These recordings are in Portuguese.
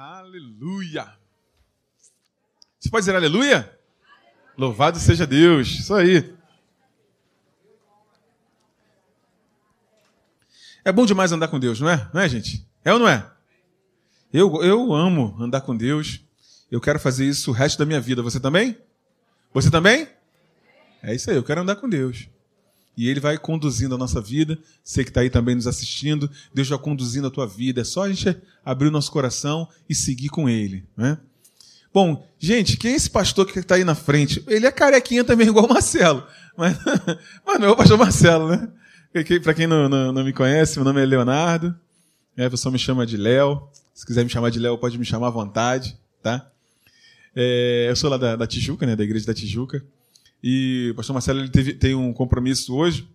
Aleluia. Você pode dizer aleluia? Louvado seja Deus. Isso aí. É bom demais andar com Deus, não é? Não é, gente? É ou não é? Eu, eu amo andar com Deus. Eu quero fazer isso o resto da minha vida. Você também? Você também? É isso aí, eu quero andar com Deus. E Ele vai conduzindo a nossa vida. Você que está aí também nos assistindo, Deus vai conduzindo a tua vida. É só a gente abrir o nosso coração e seguir com Ele. Né? Bom, gente, quem é esse pastor que está aí na frente? Ele é carequinha também, igual o Marcelo. Mas, mas não é o pastor Marcelo, né? Para quem não, não, não, me conhece, meu nome é Leonardo. É, a pessoa me chama de Léo. Se quiser me chamar de Léo, pode me chamar à vontade, tá? É, eu sou lá da, da, Tijuca, né, da igreja da Tijuca. E o pastor Marcelo ele teve, tem um compromisso hoje.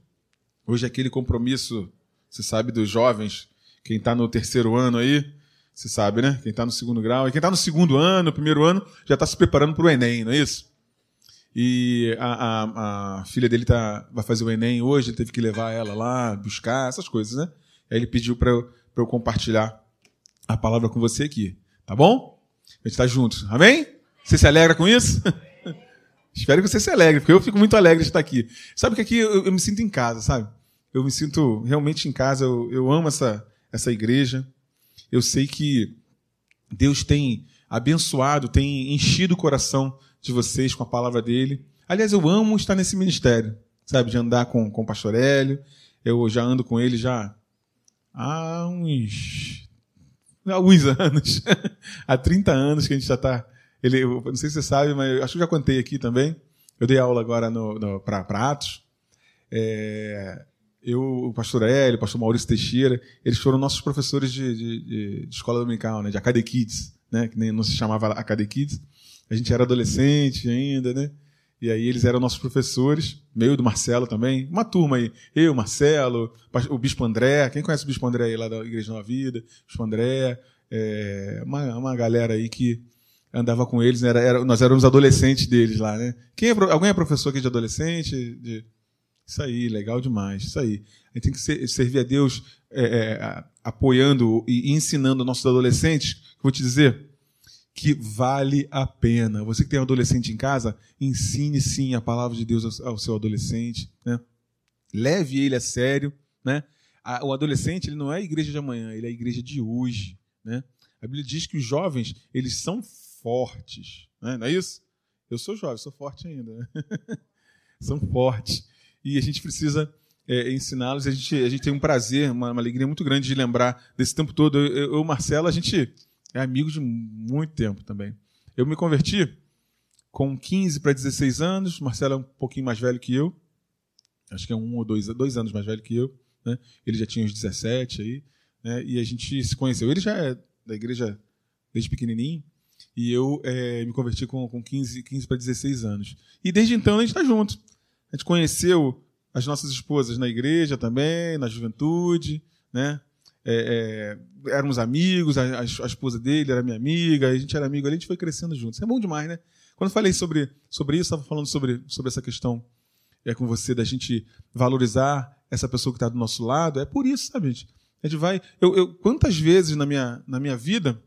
Hoje é aquele compromisso, você sabe, dos jovens. Quem está no terceiro ano aí, você sabe, né? Quem está no segundo grau. E quem está no segundo ano, primeiro ano, já está se preparando para o Enem, não é isso? E a, a, a filha dele tá, vai fazer o Enem hoje, ele teve que levar ela lá, buscar, essas coisas, né? Aí ele pediu para eu, eu compartilhar a palavra com você aqui. Tá bom? A gente está juntos. Amém? Você se alegra com isso? Espero que você se alegre, porque eu fico muito alegre de estar aqui. Sabe que aqui eu, eu me sinto em casa, sabe? Eu me sinto realmente em casa, eu, eu amo essa, essa igreja. Eu sei que Deus tem abençoado, tem enchido o coração de vocês com a palavra dele. Aliás, eu amo estar nesse ministério, sabe? De andar com, com o pastor Hélio. Eu já ando com ele já há uns, há alguns anos. há 30 anos que a gente já está ele, não sei se você sabe, mas acho que já contei aqui também. Eu dei aula agora para Atos. É, eu, o pastor Hélio, o pastor Maurício Teixeira, eles foram nossos professores de, de, de escola dominical, né, de Acade Kids, né, que nem não se chamava Acade Kids. A gente era adolescente ainda, né? E aí eles eram nossos professores, meio do Marcelo também, uma turma aí. Eu, Marcelo, o Bispo André, quem conhece o Bispo André aí lá da Igreja Nova Vida? Bispo André, é, uma, uma galera aí que andava com eles, né? era, era, nós éramos adolescentes deles lá, né? Quem é, alguém é professor aqui de adolescente? De... Isso aí, legal demais, isso aí. A gente tem que ser, servir a Deus é, é, apoiando e ensinando nossos adolescentes, vou te dizer, que vale a pena. Você que tem um adolescente em casa, ensine sim a palavra de Deus ao, seu adolescente, né? Leve ele a sério, né? o adolescente ele não é a igreja de amanhã, ele é a igreja de hoje, né? A Bíblia diz que os jovens, eles são fortes. Né? Não é isso? Eu sou jovem, sou forte ainda. Né? São fortes. E a gente precisa é, ensiná-los. A gente, a gente tem um prazer, uma, uma, alegria muito grande de lembrar desse tempo todo. Eu, Marcelo, a gente é amigo de muito tempo também. Eu me converti com 15 para 16 anos. Marcelo é um pouquinho mais velho que eu. Acho que é um ou dois, dois anos mais velho que eu. Né? Ele já tinha uns 17 aí. Né? E a gente se conheceu. Ele já é da igreja desde pequenininho. E eu é, me converti com, com 15, 15 para 16 anos. E desde então a gente está junto. A gente conheceu as nossas esposas na igreja também, na juventude, né? É, é, éramos amigos, a, a, esposa dele era minha amiga, a gente era amigo ali, a gente foi crescendo juntos. É bom demais, né? Quando eu falei sobre, sobre isso, estava falando sobre, sobre essa questão é com você da gente valorizar essa pessoa que está do nosso lado. É por isso, sabe, gente? A gente vai. Eu, eu, quantas vezes na minha, na minha vida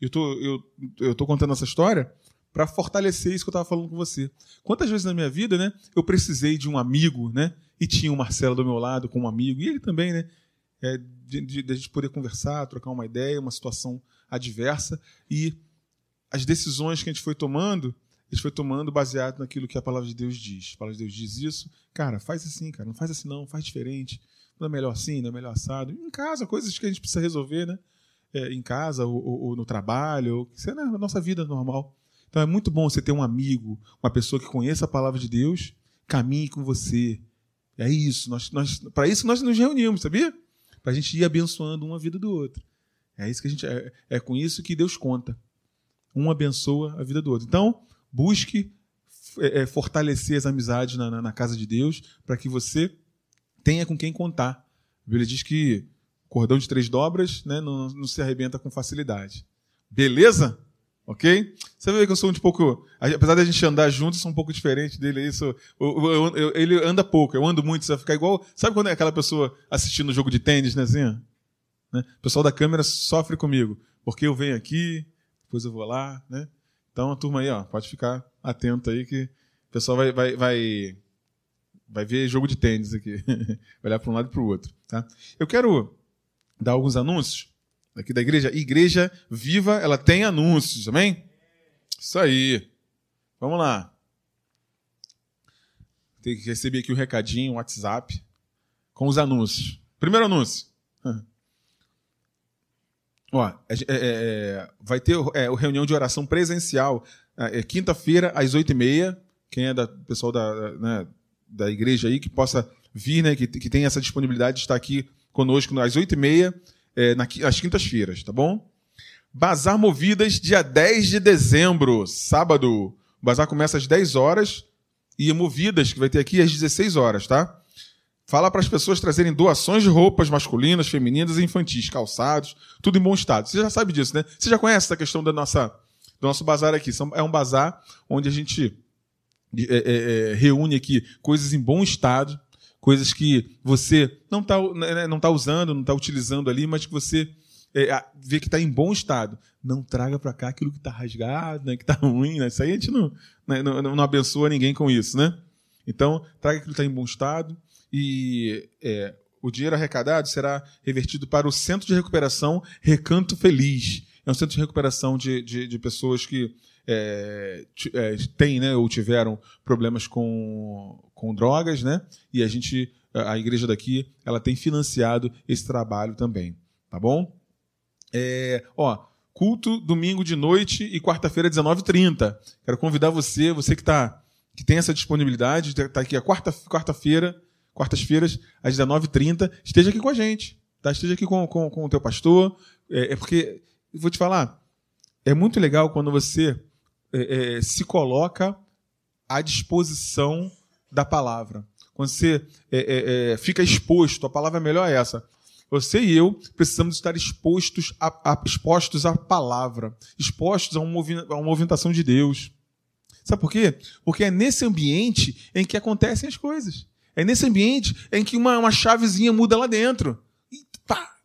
eu tô, eu, eu tô contando essa história para fortalecer isso que eu estava falando com você. Quantas vezes na minha vida, né, eu precisei de um amigo, né, e tinha o Marcelo do meu lado com um amigo, e ele também, né, é, de, de, de a gente poder conversar, trocar uma ideia, uma situação adversa, e as decisões que a gente foi tomando, a gente foi tomando baseado naquilo que a palavra de Deus diz. A palavra de Deus diz isso, cara, faz assim, cara, não faz assim não, faz diferente, não é melhor assim, não é melhor assado. Em casa, coisas que a gente precisa resolver, né? É, em casa ou, ou, ou, no trabalho, ou é na nossa vida normal. Então é muito bom você ter um amigo, uma pessoa que conheça a palavra de Deus, caminhe com você. É isso. Nós, nós, para isso nós nos reunimos, sabia? Para a gente ir abençoando uma vida do outro. É isso que a gente é, é com isso que Deus conta. Um abençoa a vida do outro. Então busque é, é fortalecer as amizades na, na, na casa de Deus para que você tenha com quem contar. A Bíblia diz que Cordão de três dobras né, não, não se arrebenta com facilidade. Beleza? Ok? Você vê que eu sou um pouco. Apesar da gente andar juntos, eu sou um pouco diferente dele. Isso, eu, eu, eu, ele anda pouco, eu ando muito. Você vai ficar igual. Sabe quando é aquela pessoa assistindo o jogo de tênis, né? Assim, né? O pessoal da câmera sofre comigo. porque eu venho aqui, depois eu vou lá, né? Então a turma aí, ó, pode ficar atento aí que o pessoal vai, vai, vai, vai ver jogo de tênis aqui. vai olhar para um lado e para o outro. Tá? Eu quero dar alguns anúncios aqui da igreja. Igreja Viva, ela tem anúncios, amém? Isso aí. Vamos lá. Tem que receber aqui o um recadinho, o um WhatsApp, com os anúncios. Primeiro anúncio. Ó, é, é, é, vai ter é, reunião de oração presencial é, quinta-feira, às oito e meia. Quem é da pessoal da, né, da igreja aí que possa vir, né, que, que tem essa disponibilidade de estar aqui conosco às oito e meia, é, às quintas-feiras, tá bom? Bazar Movidas, dia 10 de dezembro, sábado. O bazar começa às 10 horas e Movidas, que vai ter aqui às 16 horas, tá? Fala para as pessoas trazerem doações de roupas masculinas, femininas e infantis, calçados, tudo em bom estado. Você já sabe disso, né? Você já conhece essa questão da nossa, do nosso bazar aqui. É um bazar onde a gente é, é, é, reúne aqui coisas em bom estado, coisas que você não está né, não tá usando, não está utilizando ali, mas que você é, vê que está em bom estado. Não traga para cá aquilo que está rasgado, né, que está ruim. Né? Isso aí a gente não, né, não, não abençoa ninguém com isso, né? Então, traga aquilo que está em bom estado e é, o dinheiro arrecadado será revertido para o Centro de Recuperação Recanto Feliz. É um centro de recuperação de, de, de pessoas que é, é, têm né, ou tiveram problemas com, com drogas, né? E a gente, a igreja daqui, ela tem financiado esse trabalho também, tá bom? É, ó, culto domingo de noite e quarta-feira 19h30. Quero convidar você, você que tá que tem essa disponibilidade, está aqui a quarta-feira, quarta quartas-feiras, às 19h30, esteja aqui com a gente. Tá? Esteja aqui com, com, com o teu pastor. É, é porque, vou te falar, é muito legal quando você é, é, se coloca à disposição da palavra. Quando você é, é, é, fica exposto, a palavra melhor é essa. Você e eu precisamos estar expostos a, a, expostos à palavra, expostos a, um a uma movimentação de Deus. Sabe por quê? Porque é nesse ambiente em que acontecem as coisas. É nesse ambiente em que uma, uma chavezinha muda lá dentro. E pá!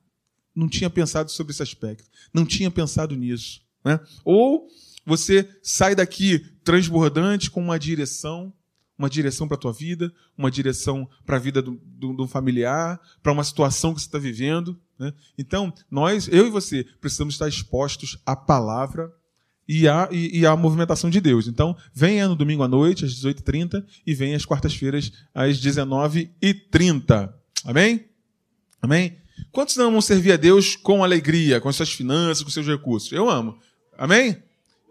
Não tinha pensado sobre esse aspecto. Não tinha pensado nisso. Né? Ou você sai daqui transbordante com uma direção, uma direção para a tua vida, uma direção para a vida do, do familiar, para uma situação que você está vivendo. Né? Então, nós, eu e você, precisamos estar expostos à palavra e a, e, e a movimentação de Deus. Então, venha no domingo à noite, às 18h30, e venha às quartas-feiras, às 19h30. Amém? Amém? Quantos não amam servir a Deus com alegria, com suas finanças, com seus recursos? Eu amo. Amém?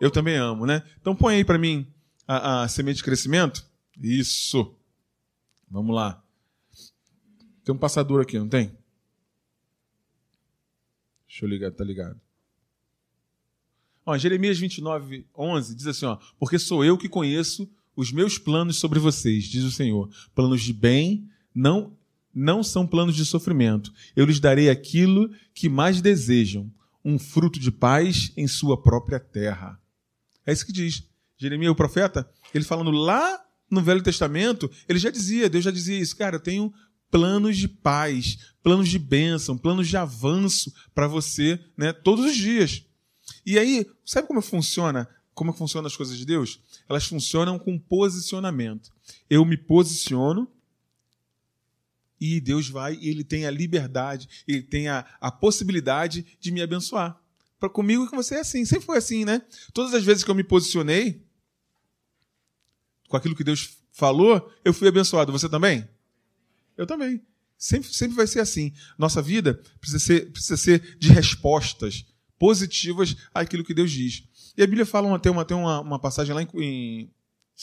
Eu também amo, né? Então põe aí para mim a, a, semente de crescimento. Isso. Vamos lá. Tem um passador aqui, não tem? Deixa eu ligar, tá ligado. Ó, Jeremias 29, 11 diz assim: ó, Porque sou eu que conheço os meus planos sobre vocês, diz o Senhor. Planos de bem, não, não são planos de sofrimento. Eu lhes darei aquilo que mais desejam, um fruto de paz em sua própria terra. É isso que diz. Jeremias, o profeta, ele falando lá no Velho Testamento, ele já dizia, Deus já dizia isso, cara, eu tenho planos de paz, planos de bênção, planos de avanço para você, né, todos os dias. E aí, sabe como funciona? Como funcionam as coisas de Deus? Elas funcionam com posicionamento. Eu me posiciono e Deus vai e ele tem a liberdade, ele tem a, a possibilidade de me abençoar. Para comigo com você é assim, sempre foi assim, né? Todas as vezes que eu me posicionei com aquilo que Deus falou, eu fui abençoado. Você também? Eu também. Sempre, sempre vai ser assim. Nossa vida precisa ser, precisa ser de respostas, positivas àquilo que Deus diz. E a Bíblia fala tem, uma, tem uma, uma passagem lá em, em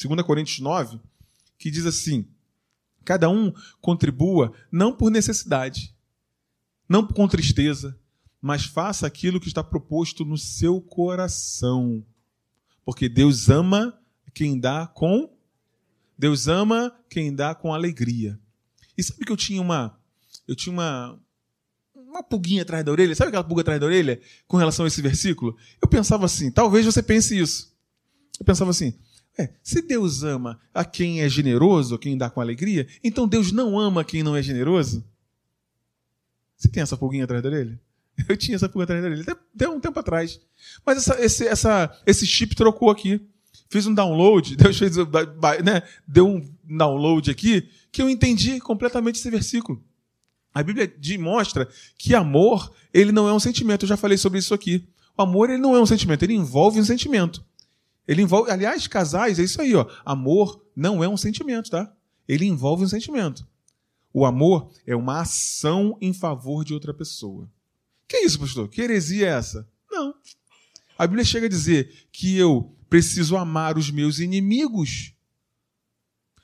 2 Coríntios 9 que diz assim: cada um contribua não por necessidade, não com tristeza, mas faça aquilo que está proposto no seu coração. Porque Deus ama quem dá com Deus ama quem dá com alegria. E sabe que eu tinha uma eu tinha uma uma pulguinha atrás da orelha. Sabe aquela pulga atrás da orelha com relação a esse versículo? Eu pensava assim, talvez você pense isso. Eu pensava assim, é, se Deus ama a quem é generoso, quem dá com alegria, então Deus não ama quem não é generoso? Você tem essa pulguinha atrás da orelha? Eu tinha essa pulga atrás da orelha, até, um tempo atrás. Mas essa, esse, essa, esse chip trocou aqui. Fiz um download, Deus fez, né, deu um download aqui, que eu entendi completamente esse versículo. A Bíblia mostra que amor, ele não é um sentimento. Eu já falei sobre isso aqui. O amor, ele não é um sentimento, ele envolve um sentimento. Ele envolve, aliás, casais, é isso aí, ó. Amor não é um sentimento, tá? Ele envolve um sentimento. O amor é uma ação em favor de outra pessoa. Que isso, pastor? Que heresia é essa? Não. A Bíblia chega a dizer que eu preciso amar os meus inimigos,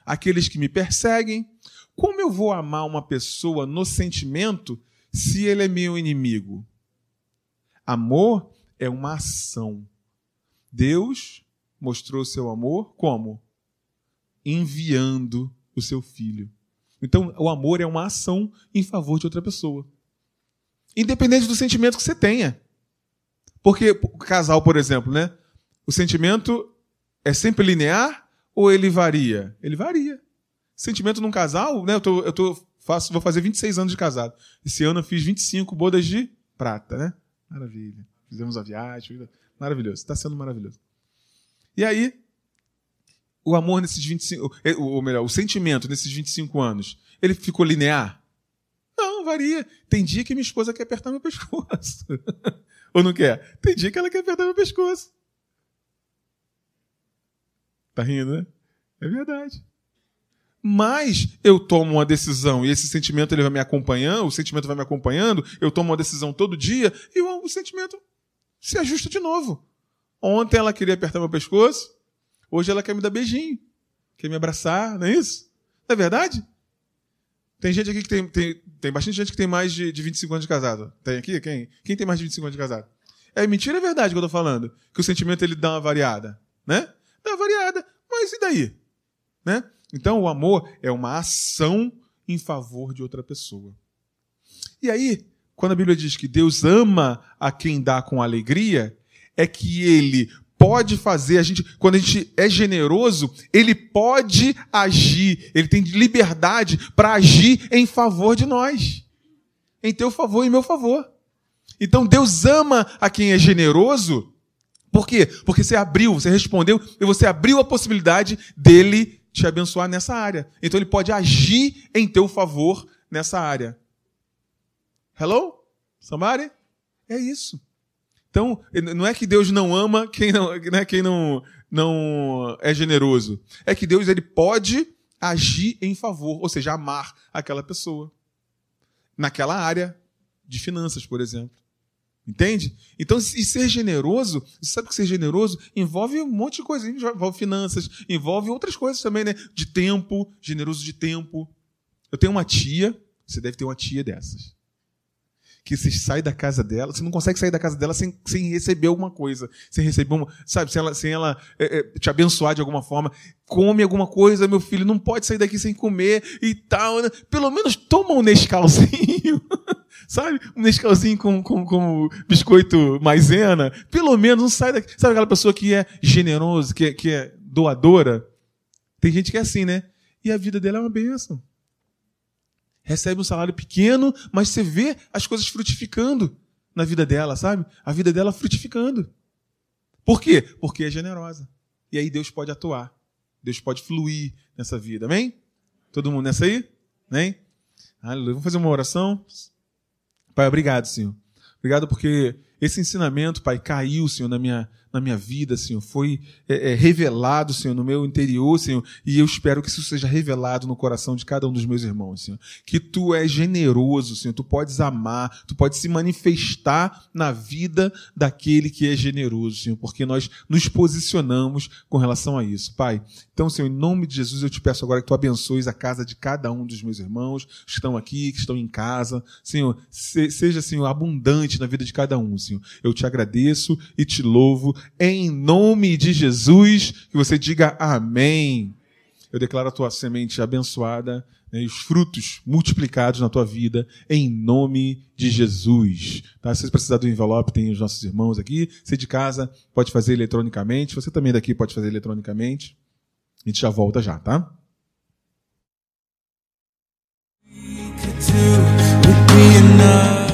aqueles que me perseguem. Como eu vou amar uma pessoa no sentimento se ele é meu inimigo? Amor é uma ação. Deus mostrou seu amor como? Enviando o seu filho. Então, o amor é uma ação em favor de outra pessoa. Independente do sentimento que você tenha. Porque o casal, por exemplo, né? O sentimento é sempre linear ou ele varia? Ele varia. Sentimento num casal, né? Eu, tô, eu tô, faço, vou fazer 26 anos de casado. Esse ano eu fiz 25 bodas de prata, né? Maravilha. Fizemos a viagem. Maravilhoso. Está sendo maravilhoso. E aí, o amor nesses 25, ou melhor, o sentimento nesses 25 anos, ele ficou linear? Varia. Tem dia que minha esposa quer apertar meu pescoço. ou não quer? Tem dia que ela quer apertar meu pescoço. Tá rindo, né? É verdade. Mas eu tomo uma decisão e esse sentimento ele vai me acompanhando, o sentimento vai me acompanhando, eu tomo uma decisão todo dia e o sentimento se ajusta de novo. Ontem ela queria apertar meu pescoço, hoje ela quer me dar beijinho, quer me abraçar, não é isso? Não é verdade? Tem gente aqui que tem, tem, tem bastante gente que tem mais de, de 25 anos de casado. Tem aqui? Quem? Quem tem mais de 25 anos de casado? É mentira, é verdade que eu tô falando. Que o sentimento ele dá uma variada, né? Dá uma variada, mas e daí? Né? Então o amor é uma ação em favor de outra pessoa. E aí, quando a Bíblia diz que Deus ama a quem dá com alegria, é que ele pode fazer, a gente, quando a gente é generoso, ele pode agir, ele tem liberdade para agir em favor de nós. Em teu favor e meu favor. Então Deus ama a quem é generoso. Por quê? Porque você abriu, você respondeu e você abriu a possibilidade dele te abençoar nessa área. Então ele pode agir em teu favor nessa área. Hello? Somebody? É isso. Então, não é que Deus não ama quem não, né, quem não, não é generoso. É que Deus ele pode agir em favor, ou seja, amar aquela pessoa. Naquela área de finanças, por exemplo. Entende? Então, e ser generoso, você sabe que ser generoso envolve um monte de coisa. Envolve finanças, envolve outras coisas também, né? De tempo, generoso de tempo. Eu tenho uma tia, você deve ter uma tia dessas que você sai da casa dela, você não consegue sair da casa dela sem, sem receber alguma coisa, sem receber uma, sabe, sem ela, sem ela é, é, te abençoar de alguma forma. Come alguma coisa, meu filho, não pode sair daqui sem comer e tal. Né? Pelo menos toma um Nescauzinho, sabe? Um Nescauzinho com, com, com biscoito maisena. Pelo menos não sai daqui. Sabe aquela pessoa que é generosa, que é, que é doadora? Tem gente que é assim, né? E a vida dela é uma bênção recebe um salário pequeno, mas você vê as coisas frutificando na vida dela, sabe? A vida dela frutificando. Por quê? Porque é generosa. E aí Deus pode atuar. Deus pode fluir nessa vida. Amém? Todo mundo nessa aí? Amém? Aleluia. Vamos fazer uma oração? Pai, obrigado, Senhor. Obrigado porque esse ensinamento, Pai, caiu, Senhor, na minha, na minha vida, Senhor, foi é, é, revelado, Senhor, no meu interior, Senhor, e eu espero que isso seja revelado no coração de cada um dos meus irmãos, Senhor. Que Tu és generoso, Senhor, Tu podes amar, Tu podes se manifestar na vida daquele que é generoso, Senhor, porque nós nos posicionamos com relação a isso, Pai. Então, Senhor, em nome de Jesus, eu te peço agora que Tu abençoes a casa de cada um dos meus irmãos que estão aqui, que estão em casa, Senhor, seja, Senhor, abundante na vida de cada um, Senhor. Eu te agradeço e te louvo em nome de Jesus, que você diga amém. Eu declaro a tua semente abençoada né, e os frutos multiplicados na tua vida, em nome de Jesus. Tá? Se você precisar do envelope, tem os nossos irmãos aqui. Você de casa pode fazer eletronicamente. Você também daqui pode fazer eletronicamente. A gente já volta já, tá? We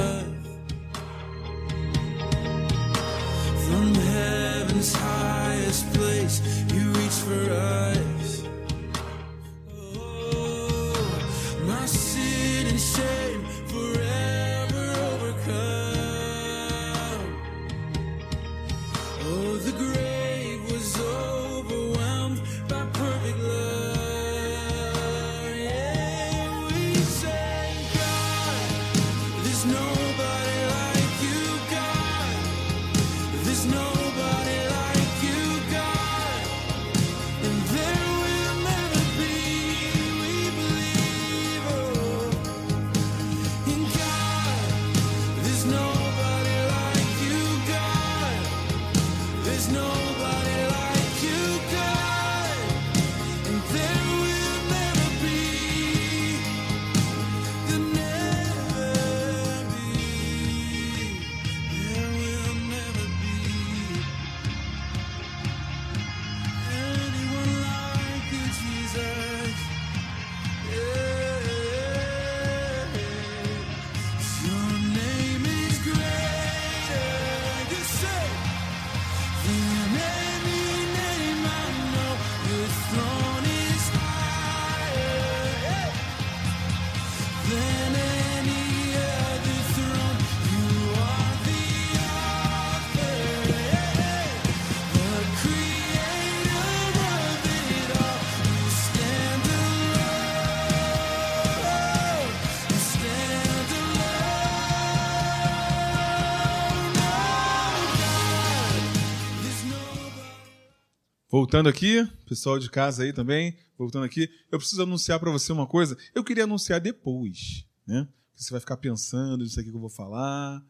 Voltando aqui, pessoal de casa aí também, voltando aqui, eu preciso anunciar para você uma coisa. Eu queria anunciar depois, né? Você vai ficar pensando nisso aqui que eu vou falar,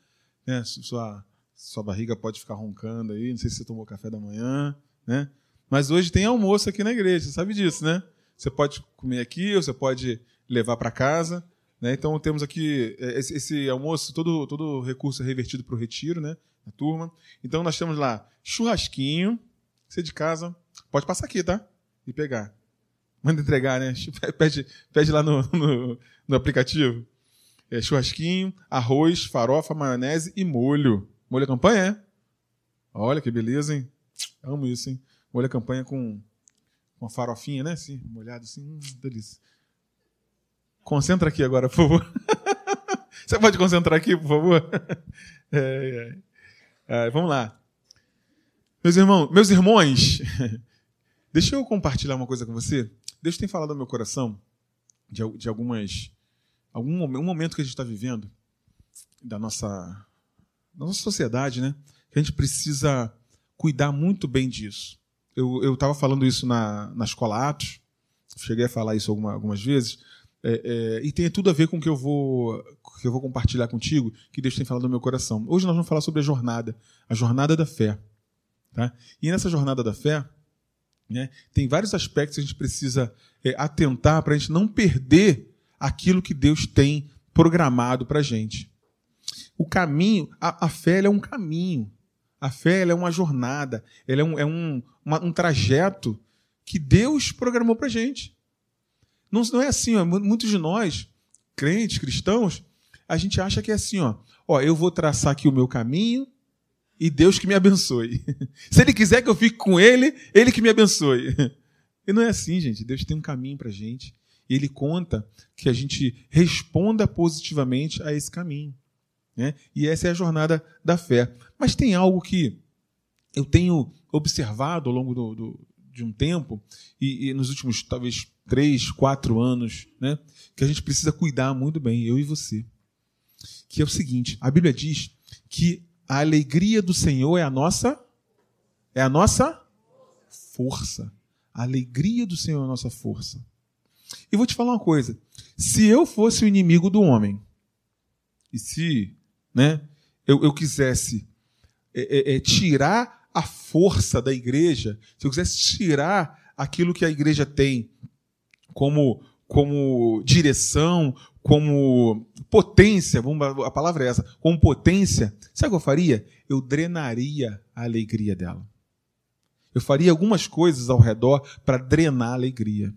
né? Sua sua barriga pode ficar roncando aí, não sei se você tomou café da manhã, né? Mas hoje tem almoço aqui na igreja, você sabe disso, né? Você pode comer aqui, ou você pode levar para casa, né? Então temos aqui eh, esse, esse almoço, todo todo recurso é revertido para o retiro, né? Da turma. Então nós temos lá churrasquinho, você de casa, pode passar aqui, tá? E pegar. Manda entregar, né? Pede, pede lá no, no, no aplicativo. É, churrasquinho, arroz, farofa, maionese e molho. Molho à campanha, é? Olha que beleza, hein? Amo isso, hein? Molho à campanha com uma farofinha, né? Assim, molhado assim, hum, delícia. Concentra aqui agora, por favor. Você pode concentrar aqui, por favor? É, é. É, vamos lá. Meus irmãos, meus irmãos, deixa eu compartilhar uma coisa com você. Deus tem falado ao meu coração de, de algumas algum um momento que a gente está vivendo da nossa da nossa sociedade, né? Que a gente precisa cuidar muito bem disso. Eu estava falando isso na, na escola Atos, cheguei a falar isso alguma- algumas vezes, é, é, e tem tudo a ver com o que eu vou que eu vou compartilhar contigo, que Deus tem falado no meu coração. Hoje nós vamos falar sobre a jornada, a jornada da fé. Tá? E nessa jornada da fé, né, tem vários aspectos que a gente precisa é, atentar para a gente não perder aquilo que Deus tem programado para a gente. O caminho, a, a fé é um caminho. A fé é uma jornada, ela é um, é um, uma- um trajeto que Deus programou para a gente. Não, não é assim, ó, mu- muitos de nós, crentes, cristãos, a gente acha que é assim, ó, ó, eu vou traçar aqui o meu caminho e Deus que me abençoe. Se Ele quiser que eu fique com Ele, Ele que me abençoe. E não é assim, gente. Deus tem um caminho para a gente. E Ele conta que a gente responda positivamente a esse caminho. Né? E essa é a jornada da fé. Mas tem algo que eu tenho observado ao longo do, do- de um tempo, e, e nos últimos talvez três, quatro anos, né? que a gente precisa cuidar muito bem, eu e você. Que é o seguinte: a Bíblia diz que a alegria do Senhor é a nossa é a nossa força. A alegria do Senhor é a nossa força. E vou te falar uma coisa: se eu fosse o inimigo do homem, e se né, eu, eu quisesse é, é, é, tirar a força da igreja, se eu quisesse tirar aquilo que a igreja tem como, como direção, como potência, vamos, a palavra é essa, como potência, sabe o que eu faria? Eu drenaria a alegria dela. Eu faria algumas coisas ao redor para drenar a alegria.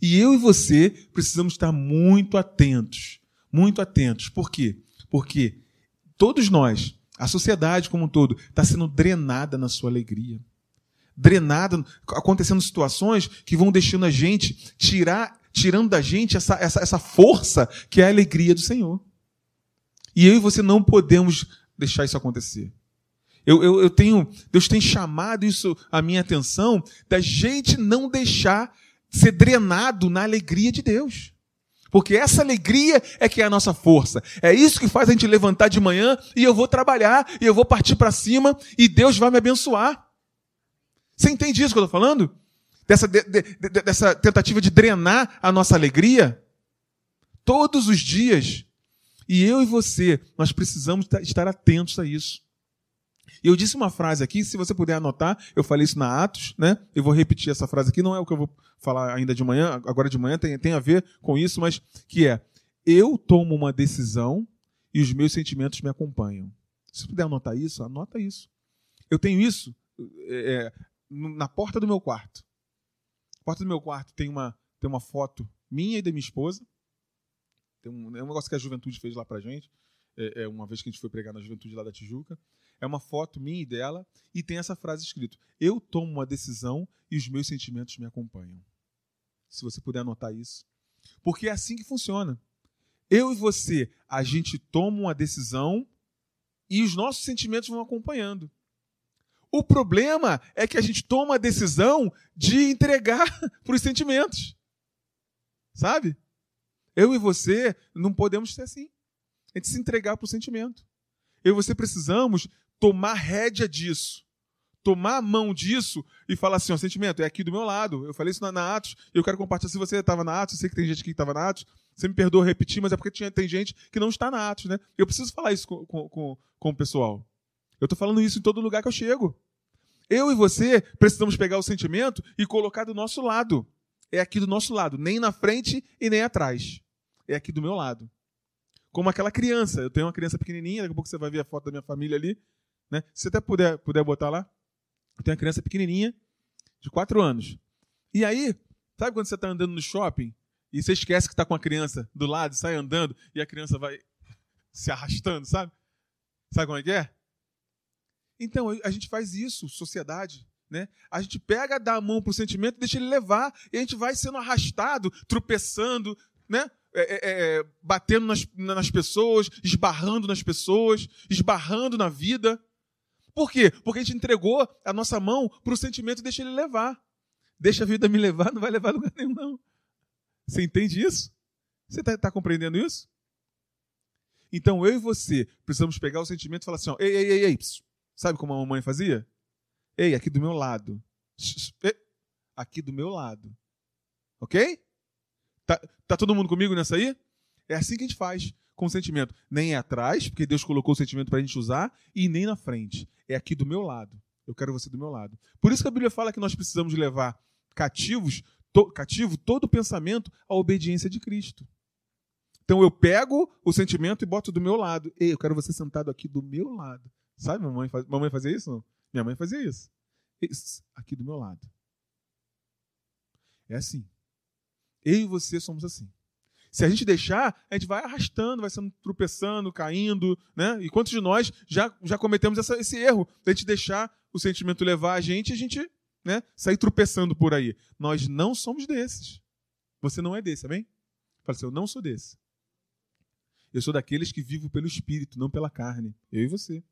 E eu e você precisamos estar muito atentos, muito atentos. Por quê? Porque todos nós A sociedade como um todo está sendo drenada na sua alegria. Drenada, acontecendo situações que vão deixando a gente tirar, tirando da gente essa, essa, essa força que é a alegria do Senhor. E eu e você não podemos deixar isso acontecer. Eu, eu, eu tenho, Deus tem chamado isso a minha atenção da gente não deixar ser drenado na alegria de Deus. Porque essa alegria é que é a nossa força. É isso que faz a gente levantar de manhã e eu vou trabalhar, e eu vou partir para cima e Deus vai me abençoar. Você entende isso que eu estou falando? Dessa, de, de, de, dessa tentativa de drenar a nossa alegria? Todos os dias. E eu e você, nós precisamos estar atentos a isso. E eu disse uma frase aqui, se você puder anotar, eu falei isso na Atos, né? Eu vou repetir essa frase aqui, não é o que eu vou falar ainda de manhã, agora de manhã tem, tem a ver com isso, mas que é: eu tomo uma decisão e os meus sentimentos me acompanham. Se puder anotar isso, anota isso. Eu tenho isso é, na porta do meu quarto. Porta do meu quarto tem uma, tem uma foto minha e da minha esposa. Tem um, é um negócio que a juventude fez lá pra gente. É, é, uma vez que a gente foi pregar na juventude lá da Tijuca. É uma foto minha e dela, e tem essa frase escrito: Eu tomo uma decisão e os meus sentimentos me acompanham. Se você puder anotar isso. Porque é assim que funciona. Eu e você, a gente toma uma decisão e os nossos sentimentos vão acompanhando. O problema é que a gente toma a decisão de entregar para os sentimentos. Sabe? Eu e você não podemos ser assim. A gente se entregar para o sentimento. Eu e você precisamos tomar rédea disso. Tomar a mão disso e falar assim: ó, sentimento, é aqui do meu lado. Eu falei isso na, na Atos, eu quero compartilhar. Se você estava na Atos, eu sei que tem gente que estava na Atos, você me perdoa repetir, mas é porque tinha, tem gente que não está na Atos, né? Eu preciso falar isso com, com, com, com o pessoal. Eu estou falando isso em todo lugar que eu chego. Eu e você precisamos pegar o sentimento e colocar do nosso lado. É aqui do nosso lado, nem na frente e nem atrás. É aqui do meu lado. Como aquela criança. Eu tenho uma criança pequenininha, daqui a pouco você vai ver a foto da minha família ali. Né? Se você até puder, puder botar lá. Eu tenho uma criança pequenininha, de 4 anos. E aí, sabe quando você está andando no shopping e você esquece que está com a criança do lado, sai andando e a criança vai se arrastando, sabe? Sabe como é que é? Então, a gente faz isso, sociedade. Né? A gente pega, dá a mão para o sentimento, deixa ele levar, e a gente vai sendo arrastado, tropeçando, né? É, é, é, batendo nas, nas pessoas, esbarrando nas pessoas, esbarrando na vida. Por quê? Porque a gente entregou a nossa mão para o sentimento e deixa ele levar. Deixa a vida me levar, não vai levar a lugar nenhum, não. Você entende isso? Você está tá compreendendo isso? Então eu e você precisamos pegar o sentimento e falar assim: ó, ei, ei, ei, ei, psiu. Sabe como a mamãe fazia? Ei, aqui do meu lado. Aqui do meu lado. Ok? Tá, tá todo mundo comigo nessa aí? É assim que a gente faz com o sentimento. Nem é atrás, porque Deus colocou o sentimento para a gente usar, e nem na frente. É aqui do meu lado. Eu quero você do meu lado. Por isso que a Bíblia fala que nós precisamos levar cativos, to, cativo todo pensamento à obediência de Cristo. Então eu pego o sentimento e boto do meu lado. Ei, eu quero você sentado aqui do meu lado. Sabe, mamãe, faz, mamãe fazia isso? Minha mãe fazia isso. isso. Aqui do meu lado. É assim. Eu e você somos assim. Se a gente deixar, a gente vai arrastando, vai sendo tropeçando, caindo, né? E quantos de nós já, já cometemos essa, esse erro de a gente deixar o sentimento levar a gente e a gente né, sair tropeçando por aí? Nós não somos desses. Você não é desse, amém? Fala assim, eu não sou desse. Eu sou daqueles que vivo pelo Espírito, não pela carne. Eu e você.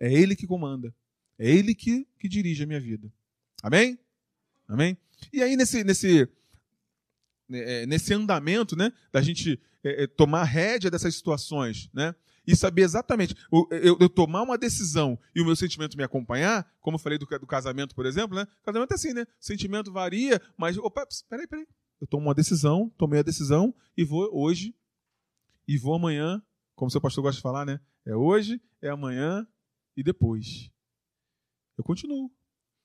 É Ele que comanda. É Ele que, que dirige a minha vida. Amém? Amém? E aí, nesse, nesse, é, nesse andamento, né, da gente é, é, tomar rédea dessas situações, né, e saber exatamente, eu, eu, tomar uma decisão e o meu sentimento me acompanhar, como eu falei do, do casamento, por exemplo, né, casamento é assim, né, o sentimento varia, mas, opa, peraí, peraí, eu tomo uma decisão, tomei a decisão e vou hoje e vou amanhã, como o seu pastor gosta de falar, né, é hoje, é amanhã e depois. Eu continuo,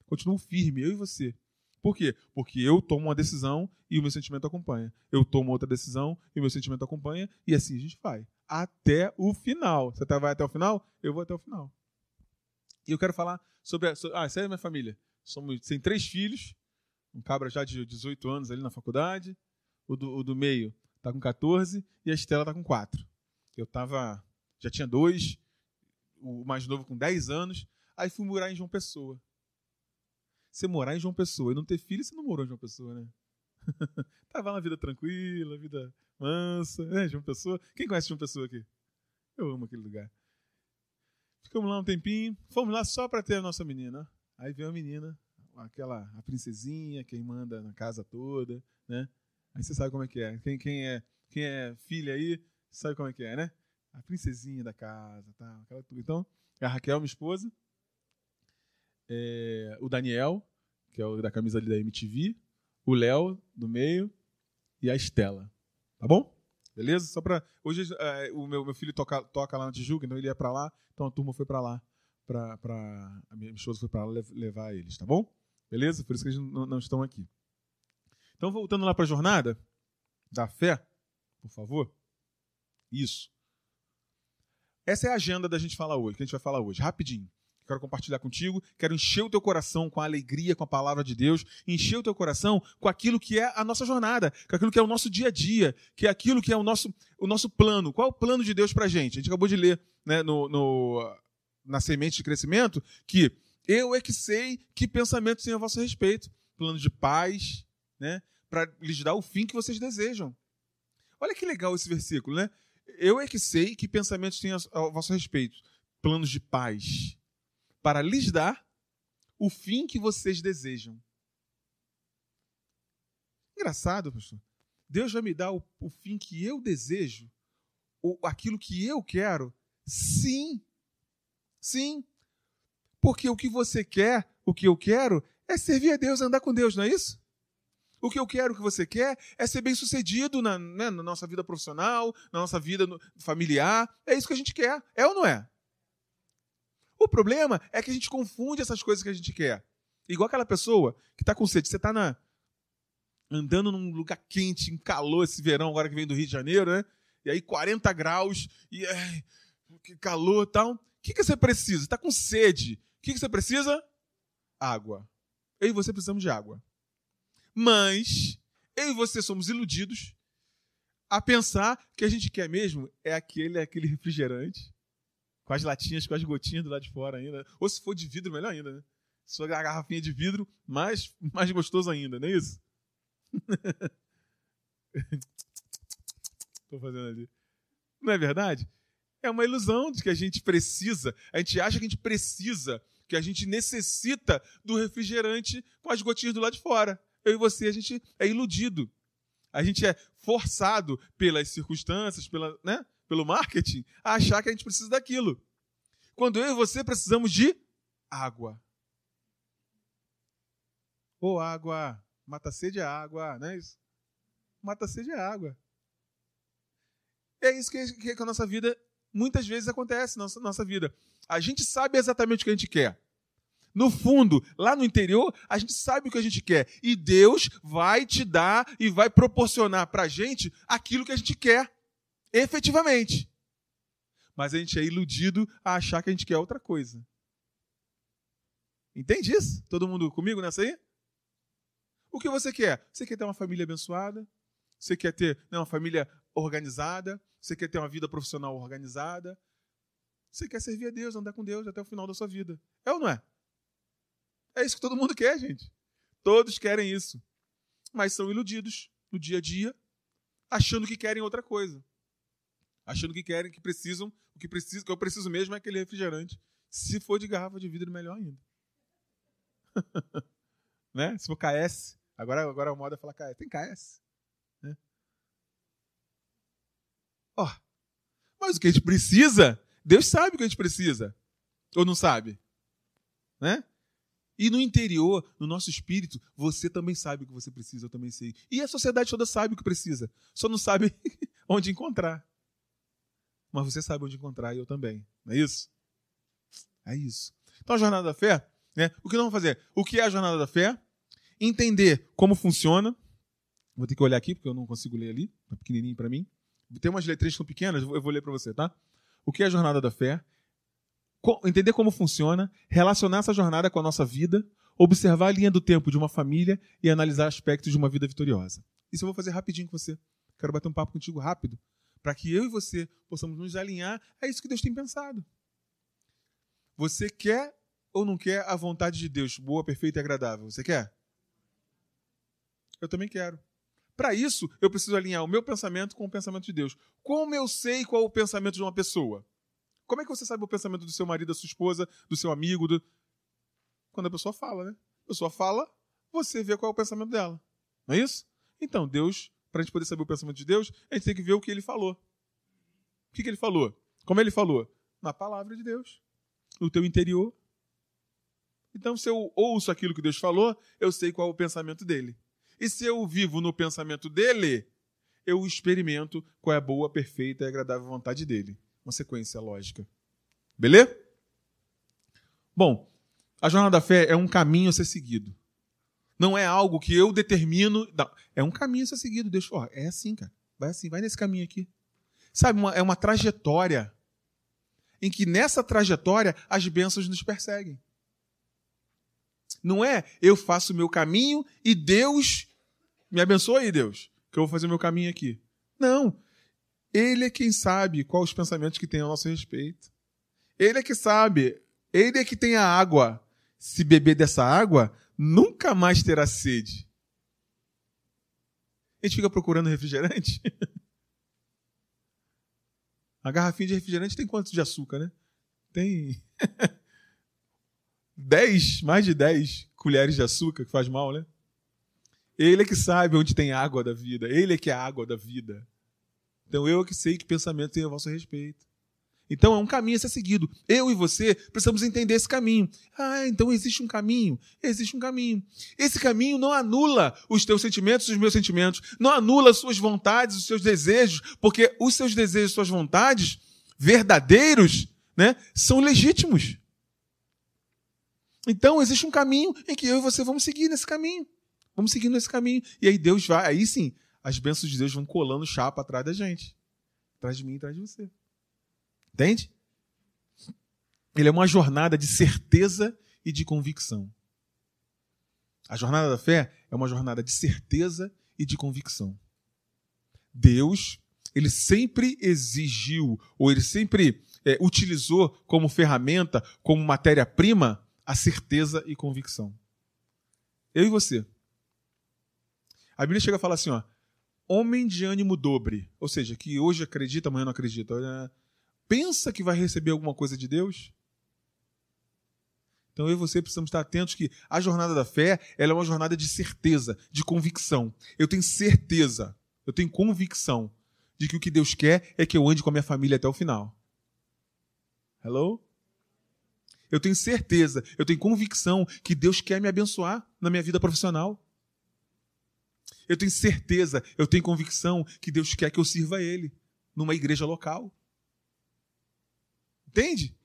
continuo firme, eu e você. Por quê? Porque eu tomo uma decisão e o meu sentimento acompanha. Eu tomo outra decisão e o meu sentimento acompanha. E assim a gente vai. Até o final. Você tá, vai até o final? Eu vou até o final. E eu quero falar sobre. Sobre ah, essa é a minha família. Somos, tem três filhos. Um cabra já de 18 anos ali na faculdade. O do, o do meio tá com 14 e a Estela tá com 4. Eu tava. Já tinha dois. O mais novo com 10 anos, aí fui morar em João Pessoa. Você morar em João Pessoa e não ter filho, você não morou em João Pessoa, né? Tava uma vida tranquila, vida mansa, né, João Pessoa? Quem conhece João Pessoa aqui? Eu amo aquele lugar. Ficamos lá um tempinho, fomos lá só para ter a nossa menina. Aí veio a menina, aquela a princesinha, quem manda na casa toda, né? Aí você sabe como é que é. Quem, quem é quem é filha aí sabe como é que é, né? A princesinha da casa, tá? Aquela tudo. Então, a Raquel, minha esposa, é, o Daniel, que é o da camisa ali da MTV, o Léo do meio e a Estela. Tá bom? Beleza? Só para hoje é, o meu, meu filho toca, toca lá na Tijuca, então ele ia para lá, então a turma foi para lá para a minha esposa foi para lá levar eles, tá bom? Beleza? Por isso que eles não, não estão aqui. Então voltando lá para a jornada da fé, por favor. Isso. Essa é a agenda da gente falar hoje, que a gente vai falar hoje, rapidinho. Quero compartilhar contigo, quero encher o teu coração com a alegria, com a palavra de Deus, encher o teu coração com aquilo que é a nossa jornada, com aquilo que é o nosso dia a dia, que é aquilo que é o nosso, o nosso plano. Qual é o plano de Deus pra gente? A gente acabou de ler né, no, no, na semente de crescimento que eu é que sei que pensamentos têm a vosso respeito. Plano de paz, né? Para lhes dar o fim que vocês desejam. Olha que legal esse versículo, né? Eu é que sei que pensamentos têm a vosso respeito. Planos de paz para lhes dar o fim que vocês desejam. Engraçado, pastor. Deus vai me dar o, o fim que eu desejo, ou aquilo que eu quero? Sim. Sim. Porque o que você quer, o que eu quero, é servir a Deus, andar com Deus, não é isso? O que eu quero, o que você quer, é ser bem sucedido na, né, na nossa vida profissional, na nossa vida familiar. É isso que a gente quer. É ou não é? O problema é que a gente confunde essas coisas que a gente quer. Igual aquela pessoa que está com sede. Você está na... andando num lugar quente, em calor esse verão, agora que vem do Rio de Janeiro, né? E aí 40 graus, e ai, que calor tal. O que, que você precisa? Está com sede. O que, que você precisa? Água. Eu e você precisamos de água. Mas eu e você somos iludidos a pensar que a gente quer mesmo é aquele, aquele refrigerante com as latinhas, com as gotinhas do lado de fora ainda. Ou se for de vidro, melhor ainda, né? Se for a garrafinha de vidro, mais, mais gostoso ainda, não é isso? Estou fazendo ali. Não é verdade? É uma ilusão de que a gente precisa, a gente acha que a gente precisa, que a gente necessita do refrigerante com as gotinhas do lado de fora. Eu e você, a gente é iludido. A gente é forçado pelas circunstâncias, pela, né? pelo marketing, a achar que a gente precisa daquilo. Quando eu e você precisamos de água. Ô, oh, água, mata sede é água, não é isso? Mata sede é água. É isso que, que, que a nossa vida muitas vezes acontece na nossa, nossa vida. A gente sabe exatamente o que a gente quer. No fundo, lá no interior, a gente sabe o que a gente quer. E Deus vai te dar e vai proporcionar para a gente aquilo que a gente quer efetivamente. Mas a gente é iludido a achar que a gente quer outra coisa. Entende isso? Todo mundo comigo nessa aí? O que você quer? Você quer ter uma família abençoada? Você quer ter né, uma família organizada? Você quer ter uma vida profissional organizada? Você quer servir a Deus, andar com Deus até o final da sua vida. É ou não é? É isso que todo mundo quer, gente. Todos querem isso. Mas são iludidos no dia a dia, achando que querem outra coisa achando que querem, que precisam, o que, preciso, que eu preciso mesmo é aquele refrigerante. Se for de garrafa de vidro, melhor ainda. né? Se for KS, agora, agora a moda é falar KS. Tem KS. Né? Ó, mas o que a gente precisa, Deus sabe o que a gente precisa. Ou não sabe? Né? E no interior, no nosso espírito, você também sabe o que você precisa, eu também sei. E a sociedade toda sabe o que precisa, só não sabe onde encontrar mas você sabe onde encontrar e eu também. Não é isso? É isso. Então a jornada da fé, né? O que nós vamos fazer? O que é a jornada da fé? Entender como funciona. Vou ter que olhar aqui porque eu não consigo ler ali, tá pequenininho para mim. Tem umas letrinhas que são pequenas, eu vou ler para você, tá? O que é a jornada da fé? Entender como funciona, relacionar essa jornada com a nossa vida, observar a linha do tempo de uma família e analisar aspectos de uma vida vitoriosa. Isso eu vou fazer rapidinho com você. Quero bater um papo contigo rápido para que eu e você possamos nos alinhar a isso que Deus tem pensado. Você quer ou não quer a vontade de Deus, boa, perfeita e agradável? Você quer? Eu também quero. Para isso, eu preciso alinhar o meu pensamento com o pensamento de Deus. Como eu sei qual é o pensamento de uma pessoa? Como é que você sabe o pensamento do seu marido, da sua esposa, do seu amigo? do- Quando a pessoa fala, né? A pessoa fala, você vê qual é o pensamento dela. Não é isso? Então, Deus, para a gente poder saber o pensamento de Deus, a gente tem que ver o que ele falou. O que, que ele falou? Como ele falou? Na palavra de Deus. No teu interior. Então, se eu ouço aquilo que Deus falou, eu sei qual é o pensamento dele. E se eu vivo no pensamento dele, eu experimento qual é a boa, perfeita e agradável vontade dele. Uma sequência lógica. Beleza? Bom, a jornada da fé é um caminho a ser seguido. Não é algo que eu determino. Não, é um caminho a ser seguido. Deus, ó, é assim, cara. Vai assim, vai nesse caminho aqui. Sabe, uma- é uma trajetória em que nessa trajetória as bênçãos nos perseguem. Não é eu faço o meu caminho e Deus me abençoa aí, Deus, que eu vou fazer o meu caminho aqui. Não. Ele é quem sabe quais os pensamentos que tem a nosso respeito. Ele é que sabe. Ele é que tem a água. Se beber dessa água, nunca mais terá sede. A gente fica procurando refrigerante. A garrafinha de refrigerante tem quanto de açúcar, né? Tem 10, mais de 10 colheres de açúcar que faz mal, né? Ele é que sabe onde tem água da vida. Ele é que é a água da vida. Então eu é que sei que pensamento tem a vosso respeito. Então é um caminho a ser seguido. Eu e você precisamos entender esse caminho. Ah, então existe um caminho. Existe um caminho. Esse caminho não anula os teus sentimentos, os meus sentimentos. Não anula as suas vontades, os seus desejos, porque os seus desejos, suas vontades verdadeiros, né, são legítimos. Então existe um caminho em que eu e você vamos seguir nesse caminho. Vamos seguir nesse caminho. E aí Deus vai, aí sim, as bênçãos de Deus vão colando chapa atrás da gente. Atrás de mim, atrás de você. Entende? Ele é uma jornada de certeza e de convicção. A jornada da fé é uma jornada de certeza e de convicção. Deus, ele sempre exigiu, ou ele sempre é, utilizou como ferramenta, como matéria-prima, a certeza e convicção. Eu e você. A Bíblia chega a falar assim, ó, homem de ânimo dobre, ou seja, que hoje acredita, amanhã não acredita. Olha, pensa que vai receber alguma coisa de Deus? Então eu e você precisamos estar atentos que a jornada da fé ela é uma jornada de certeza, de convicção. Eu tenho certeza, eu tenho convicção de que o que Deus quer é que eu ande com a minha família até o final. Hello? Eu tenho certeza, eu tenho convicção que Deus quer me abençoar na minha vida profissional. Eu tenho certeza, eu tenho convicção que Deus quer que eu sirva a Ele numa igreja local. Entende?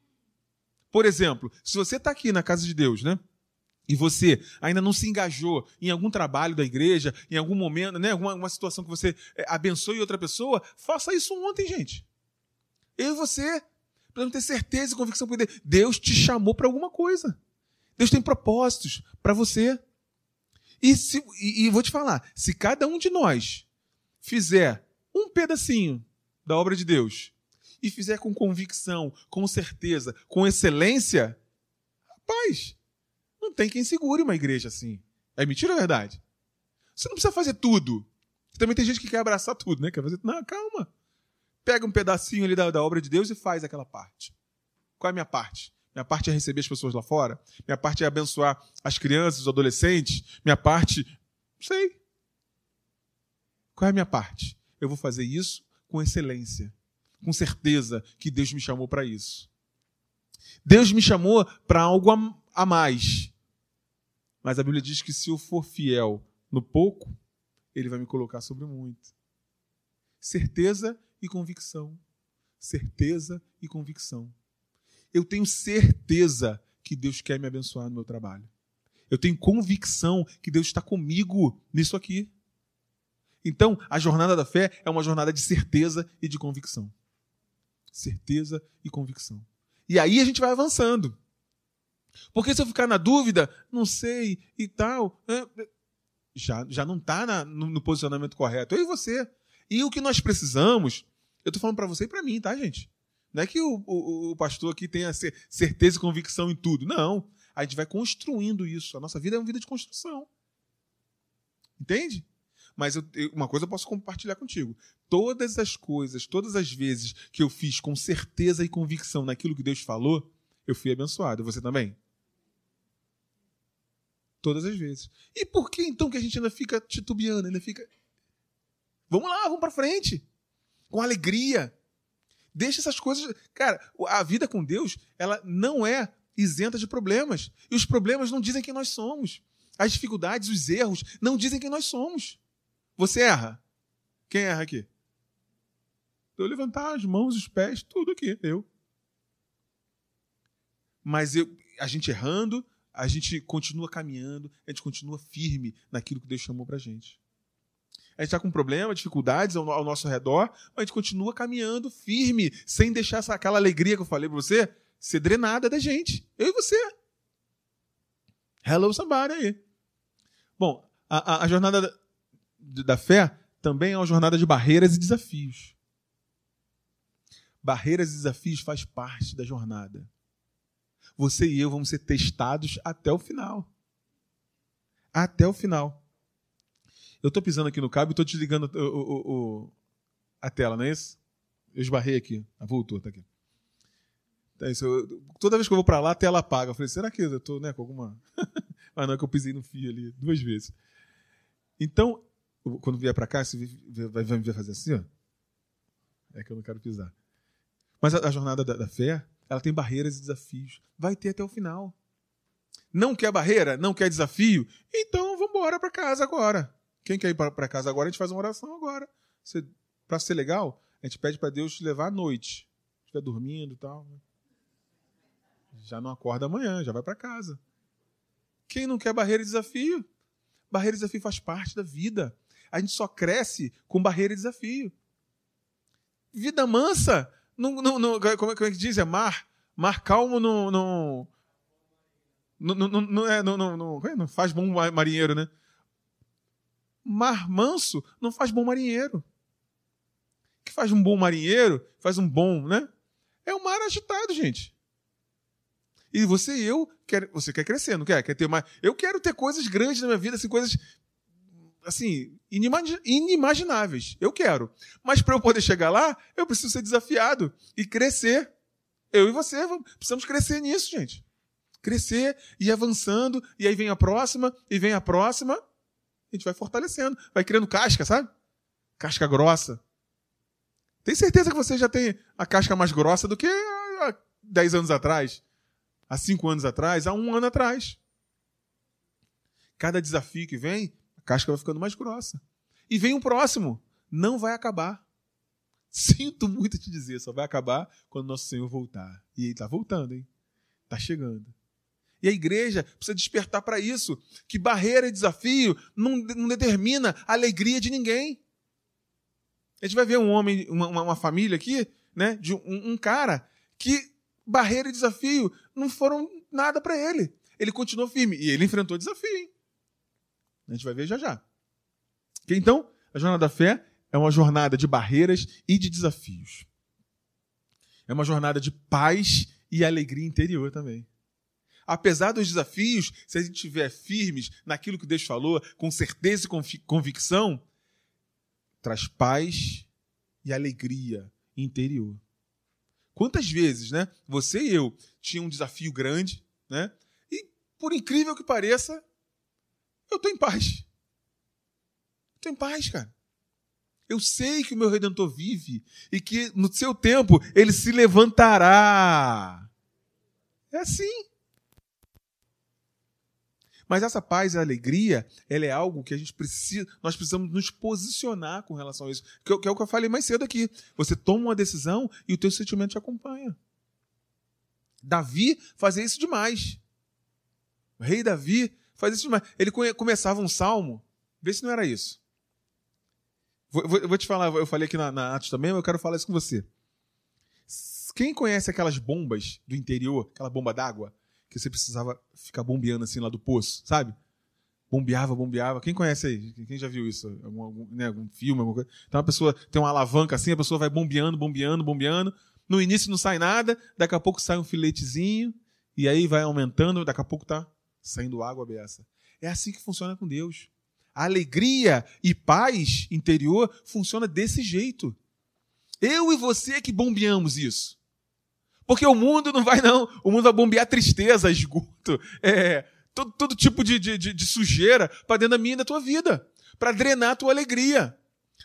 Por exemplo, se você está aqui na casa de Deus, né? E você ainda não se engajou em algum trabalho da igreja, em algum momento, né? Alguma, alguma situação que você é, abençoe outra pessoa, faça isso ontem, gente. Eu e você precisamos ter certeza e convicção, porque Deus te chamou para alguma coisa. Deus tem propósitos para você. E, se, e, e vou te falar, se cada um de nós fizer um pedacinho da obra de Deus e fizer com convicção, com certeza, com excelência, rapaz, não tem quem segure uma igreja assim. É mentira ou é verdade? Você não precisa fazer tudo. Também tem gente que quer abraçar tudo, né? Quer fazer. Não, calma. Pega um pedacinho ali da, da obra de Deus e faz aquela parte. Qual é a minha parte? Minha parte é receber as pessoas lá fora. Minha parte é abençoar as crianças, os adolescentes. Minha parte. Não sei. Qual é a minha parte? Eu vou fazer isso com excelência. Com certeza que Deus me chamou para isso. Deus me chamou para algo a, mais. Mas a Bíblia diz que se eu for fiel no pouco, Ele vai me colocar sobre muito. Certeza e convicção. Certeza e convicção. Eu tenho certeza que Deus quer me abençoar no meu trabalho. Eu tenho convicção que Deus está comigo nisso aqui. Então, a jornada da fé é uma jornada de certeza e de convicção. Certeza e convicção. E aí a gente vai avançando. Porque se eu ficar na dúvida, não sei e tal, é, é, já, já não está no, no posicionamento correto. Eu e você. E o que nós precisamos, eu estou falando para você e para mim, tá, gente? Não é que o, o, o pastor aqui tenha cer- certeza e convicção em tudo. Não. A gente vai construindo isso. A nossa vida é uma vida de construção. Entende? Mas eu- uma coisa eu posso compartilhar contigo. Todas as coisas, todas as vezes que eu fiz com certeza e convicção naquilo que Deus falou, eu fui abençoado. Você também? Todas as vezes. E por que então que a gente ainda fica titubeando, ainda fica. Vamos lá, vamos pra frente. Com alegria. Deixa essas coisas. Cara, a vida com Deus, ela não é isenta de problemas. E os problemas não dizem quem nós somos. As dificuldades, os erros, não dizem quem nós somos. Você erra. Quem erra aqui? Eu levantar as mãos, os pés, tudo aqui, eu. Mas eu, a gente errando, a gente continua caminhando, a gente continua firme naquilo que Deus chamou pra gente. A gente está com problema, dificuldades ao, ao nosso redor, mas a gente continua caminhando firme, sem deixar essa, aquela alegria que eu falei pra você ser drenada da gente. Eu e você. Hello, somebody aí. Bom, a, a- a jornada da, da fé também é uma jornada de barreiras e desafios. Barreiras e desafios faz parte da jornada. Você e eu vamos ser testados até o final. Até o final. Eu tô pisando aqui no cabo e tô desligando o- o- o- a tela, não é isso? Eu esbarrei aqui. Ah, voltou, tá aqui. Então, isso, eu- toda vez que eu vou pra lá, a tela apaga. Eu falei, será que eu tô né, com alguma. Mas não é que eu pisei no fio ali duas vezes. Então, quando vier pra cá, você vai me ver fazer assim, ó. É que eu não quero pisar. Mas a, a jornada da, da fé, ela tem barreiras e desafios. Vai ter até o final. Não quer barreira? Não quer desafio? Então vamos embora para casa agora. Quem quer ir para casa agora, a gente faz uma oração agora. Para ser legal, a gente pede para Deus te levar à noite. Estiver dormindo e tal. né? Já não acorda amanhã, já vai para casa. Quem não quer barreira e desafio? Barreira e desafio faz parte da vida. A gente só cresce com barreira e desafio. Vida mansa, não, não, não, como, é, é que diz? É mar. Mar calmo não. não não, não, não, é, não, não, não, não faz bom ma- marinheiro, né? Mar manso não faz bom marinheiro. O que faz um bom marinheiro, faz um bom, né? É o mar agitado, gente. E você e eu, quer, você quer crescer, não quer? Quer ter mais. Eu quero ter coisas grandes na minha vida, assim, coisas assim, inimagi- inimagináveis. Eu quero. Mas para eu poder chegar lá, eu preciso ser desafiado e crescer. Eu e você precisamos crescer nisso, gente. Crescer e avançando, e aí vem a próxima, e vem a próxima, a gente vai fortalecendo, vai criando casca, sabe? Casca grossa. Tem certeza que você já tem a casca mais grossa do que há 10 anos atrás, há 5 anos atrás, há um ano atrás. Cada desafio que vem, a casca vai ficando mais grossa. E vem um próximo, não vai acabar. Sinto muito te dizer, só vai acabar quando nosso Senhor voltar. E ele está voltando, hein? Está chegando. E a igreja precisa despertar para isso, que barreira e desafio não, não determina a alegria de ninguém. A gente vai ver um homem, uma, uma- família aqui, né, de um, um cara que barreira e desafio não foram nada para ele. Ele continuou firme e ele enfrentou desafio. Hein? A gente vai ver já já. Então, a jornada da fé é uma jornada de barreiras e de desafios. É uma jornada de paz e alegria interior também. Apesar dos desafios, se a gente estiver firmes naquilo que Deus falou, com certeza e convi- convicção, traz paz e alegria interior. Quantas vezes, né? Você e eu tinha um desafio grande, né? E por incrível que pareça, eu tô em paz. Tô em paz, cara. Eu sei que o meu redentor vive e que no seu tempo ele se levantará. É assim. Mas essa paz e alegria, ela é algo que a gente precisa, nós precisamos nos posicionar com relação a isso. Que, é- que é o que eu falei mais cedo aqui. Você toma uma decisão e o teu sentimento te acompanha. Davi fazia isso demais. O rei Davi fazia isso demais. Ele come- começava um salmo, vê se não era isso. Vou, vou- vou te falar, eu falei aqui na, na Atos também, mas eu quero falar isso com você. Quem conhece aquelas bombas do interior, aquela bomba d'água, que você precisava ficar bombeando assim lá do poço, sabe? Bombeava, bombeava. Quem conhece aí? Quem já viu isso? Algum, algum, né, algum filme, alguma coisa? Então a pessoa tem uma alavanca assim, a pessoa vai bombeando, bombeando, bombeando, No início não sai nada, daqui a pouco sai um filetezinho, e aí vai aumentando, daqui a pouco tá saindo água beça. É assim que funciona com Deus. A alegria e paz interior funciona desse jeito. Eu e você é que bombeamos isso. Porque o mundo não vai, não. O mundo vai bombear tristeza, esgoto, é, todo, todo tipo de, de, de, de sujeira para dentro da minha e da tua vida. Para drenar a tua alegria.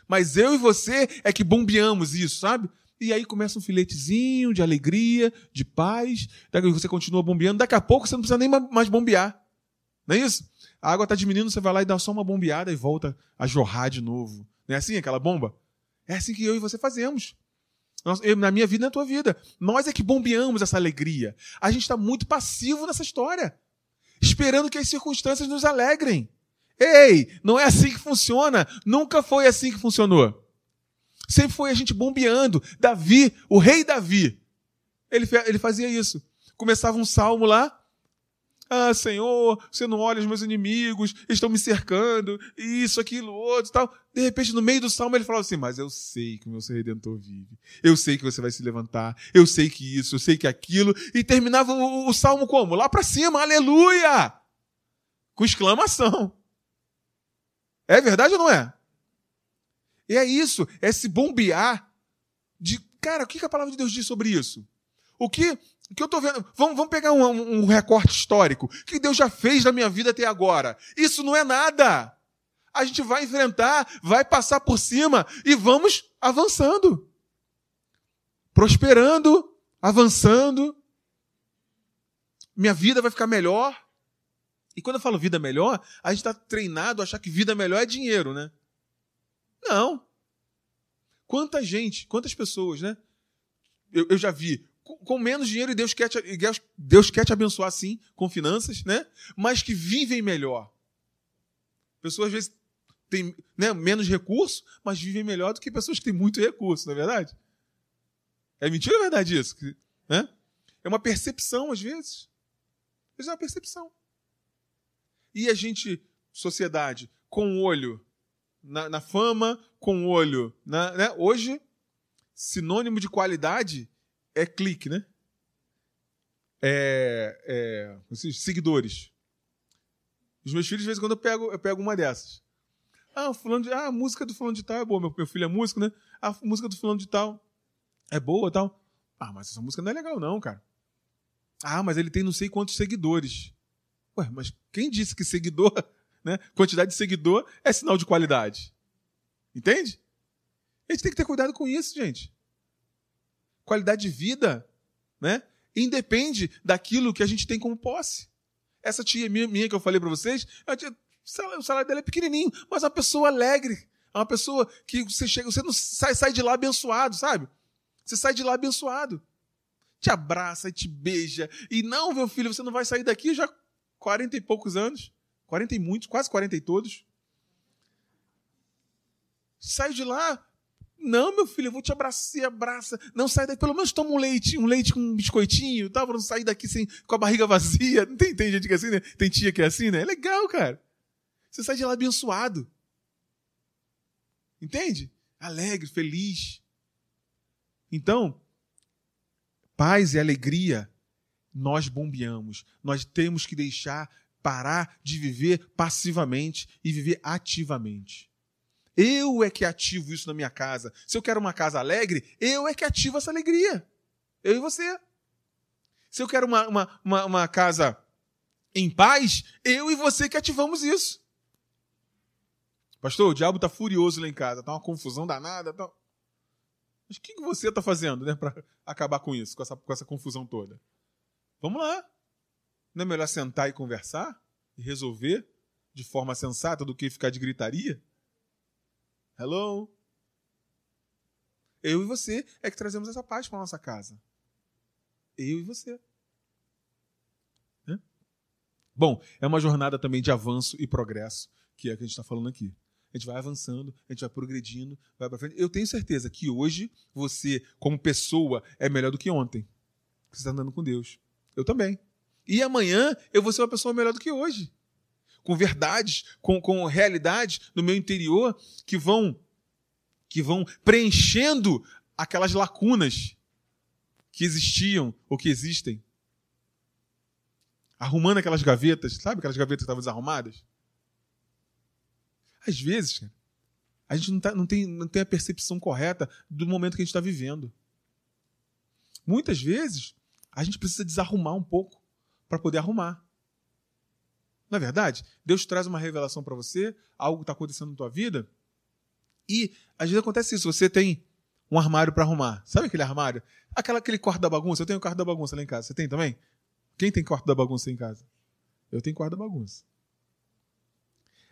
Mas eu e você é que bombeamos isso, sabe? E aí começa um filetezinho de alegria, de paz. Daqui você continua bombeando. Daqui a pouco você não precisa nem mais bombear. Não é isso? A água está diminuindo, você vai lá e dá só uma bombeada e volta a jorrar de novo. Não é assim aquela bomba? É assim que eu e você fazemos. Na minha vida e na tua vida. Nós é que bombeamos essa alegria. A gente está muito passivo nessa história. Esperando que as circunstâncias nos alegrem. Ei, não é assim que funciona. Nunca foi assim que funcionou. Sempre foi a gente bombeando. Davi, o rei Davi, ele, ele fazia isso. Começava um salmo lá. Ah, Senhor, você não olha os meus inimigos, estão me cercando, isso, aquilo, outro e tal. De repente, no meio do salmo, ele falava assim: Mas eu sei que o meu Redentor vive. Eu sei que você vai se levantar. Eu sei que isso, eu sei que aquilo. E terminava o, o salmo como? Lá pra cima, aleluia! Com exclamação. É verdade ou não é? E é isso, é se bombear de. Cara, o que a palavra de Deus diz sobre isso? O que, que eu tô vendo? Vamos, vamos pegar um, um- recorte histórico. Que Deus já fez na minha vida até agora? Isso não é nada. A gente vai enfrentar, vai passar por cima e vamos avançando. Prosperando, avançando. Minha vida vai ficar melhor. E quando eu falo vida melhor, a gente está treinado a achar que vida melhor é dinheiro, né? Não. Quanta gente, quantas pessoas, né? Eu, eu já vi. Com, menos dinheiro e Deus quer, te, Deus, quer te abençoar sim, com finanças, né? Mas que vivem melhor. Pessoas às vezes têm né, menos recurso, mas vivem melhor do que pessoas que têm muito recurso, não é verdade? É mentira ou é verdade isso? Né? É uma percepção, às vezes. Às vezes é uma percepção. E a gente, sociedade, com o olho na, na fama, com o olho. Na, né? Hoje, sinônimo de qualidade é clique, né? É, é, seguidores. Os meus filhos, de vez em quando, eu pego, eu pego uma dessas. Ah, fulano de, ah, a música do fulano de tal é boa. Meu, meu filho é músico, né? A música do fulano de tal é boa tal. Ah, mas essa música não é legal, não, cara. Ah, mas ele tem não sei quantos seguidores. Ué, mas quem disse que seguidor, né? Quantidade de seguidor é sinal de qualidade. Entende? A gente tem que ter cuidado com isso, gente. Qualidade de vida, né? Independe daquilo que a gente tem como posse. Essa tia minha, que eu falei para vocês, tia, o salário dela é pequenininho, mas é uma pessoa alegre. É uma pessoa que você chega, você não sai, sai de lá abençoado, sabe? Você sai de lá abençoado. Te abraça e te beija. E não, meu filho, você não vai sair daqui já 40 e poucos anos. 40 e muitos, quase 40 e todos. Sai de lá. Não, meu filho, eu vou te abraçar, abraça. Não sai daqui, pelo menos toma um leite, um leite com um biscoitinho, tá? Pra não sair daqui sem, com a barriga vazia. Não tem, tem gente que é assim, né? Tem tia que é assim, né? É legal, cara. Você sai de lá abençoado. Entende? Alegre, feliz. Então, paz e alegria nós bombeamos. Nós temos que deixar parar de viver passivamente e viver ativamente. Eu é que ativo isso na minha casa. Se eu quero uma casa alegre, eu é que ativo essa alegria. Eu e você. Se eu quero uma, uma, uma, uma casa em paz, eu e você que ativamos isso. Pastor, o diabo tá furioso lá em casa, tá uma confusão danada. Tá... Mas o que que você tá fazendo, né, para acabar com isso, com essa, com essa confusão toda? Vamos lá. Não é melhor sentar e conversar e resolver de forma sensata do que ficar de gritaria? Hello? Eu e você é que trazemos essa paz para nossa casa. Eu e você. Bom, é uma jornada também de avanço e progresso, que é o que a gente está falando aqui. A gente vai avançando, a gente vai progredindo, vai para frente. Eu tenho certeza que hoje você, como pessoa, é melhor do que ontem. Você está andando com Deus. Eu também. E amanhã eu vou ser uma pessoa melhor do que hoje. Com verdades, com, com realidades no meu interior que vão que vão preenchendo aquelas lacunas que existiam ou que existem. Arrumando aquelas gavetas, sabe aquelas gavetas que estavam desarrumadas? Às vezes, a gente não, tá- não tem, não tem a percepção correta do momento que a gente está vivendo. Muitas vezes, a gente precisa desarrumar um pouco para poder arrumar. Não é verdade? Deus traz uma revelação para você, algo está acontecendo na tua vida, e às vezes acontece isso. Você tem um armário para arrumar. Sabe aquele armário? Aquela, aquele quarto da bagunça. Eu tenho quarto da bagunça lá em casa. Você tem também? Quem tem quarto da bagunça em casa? Eu tenho quarto da bagunça.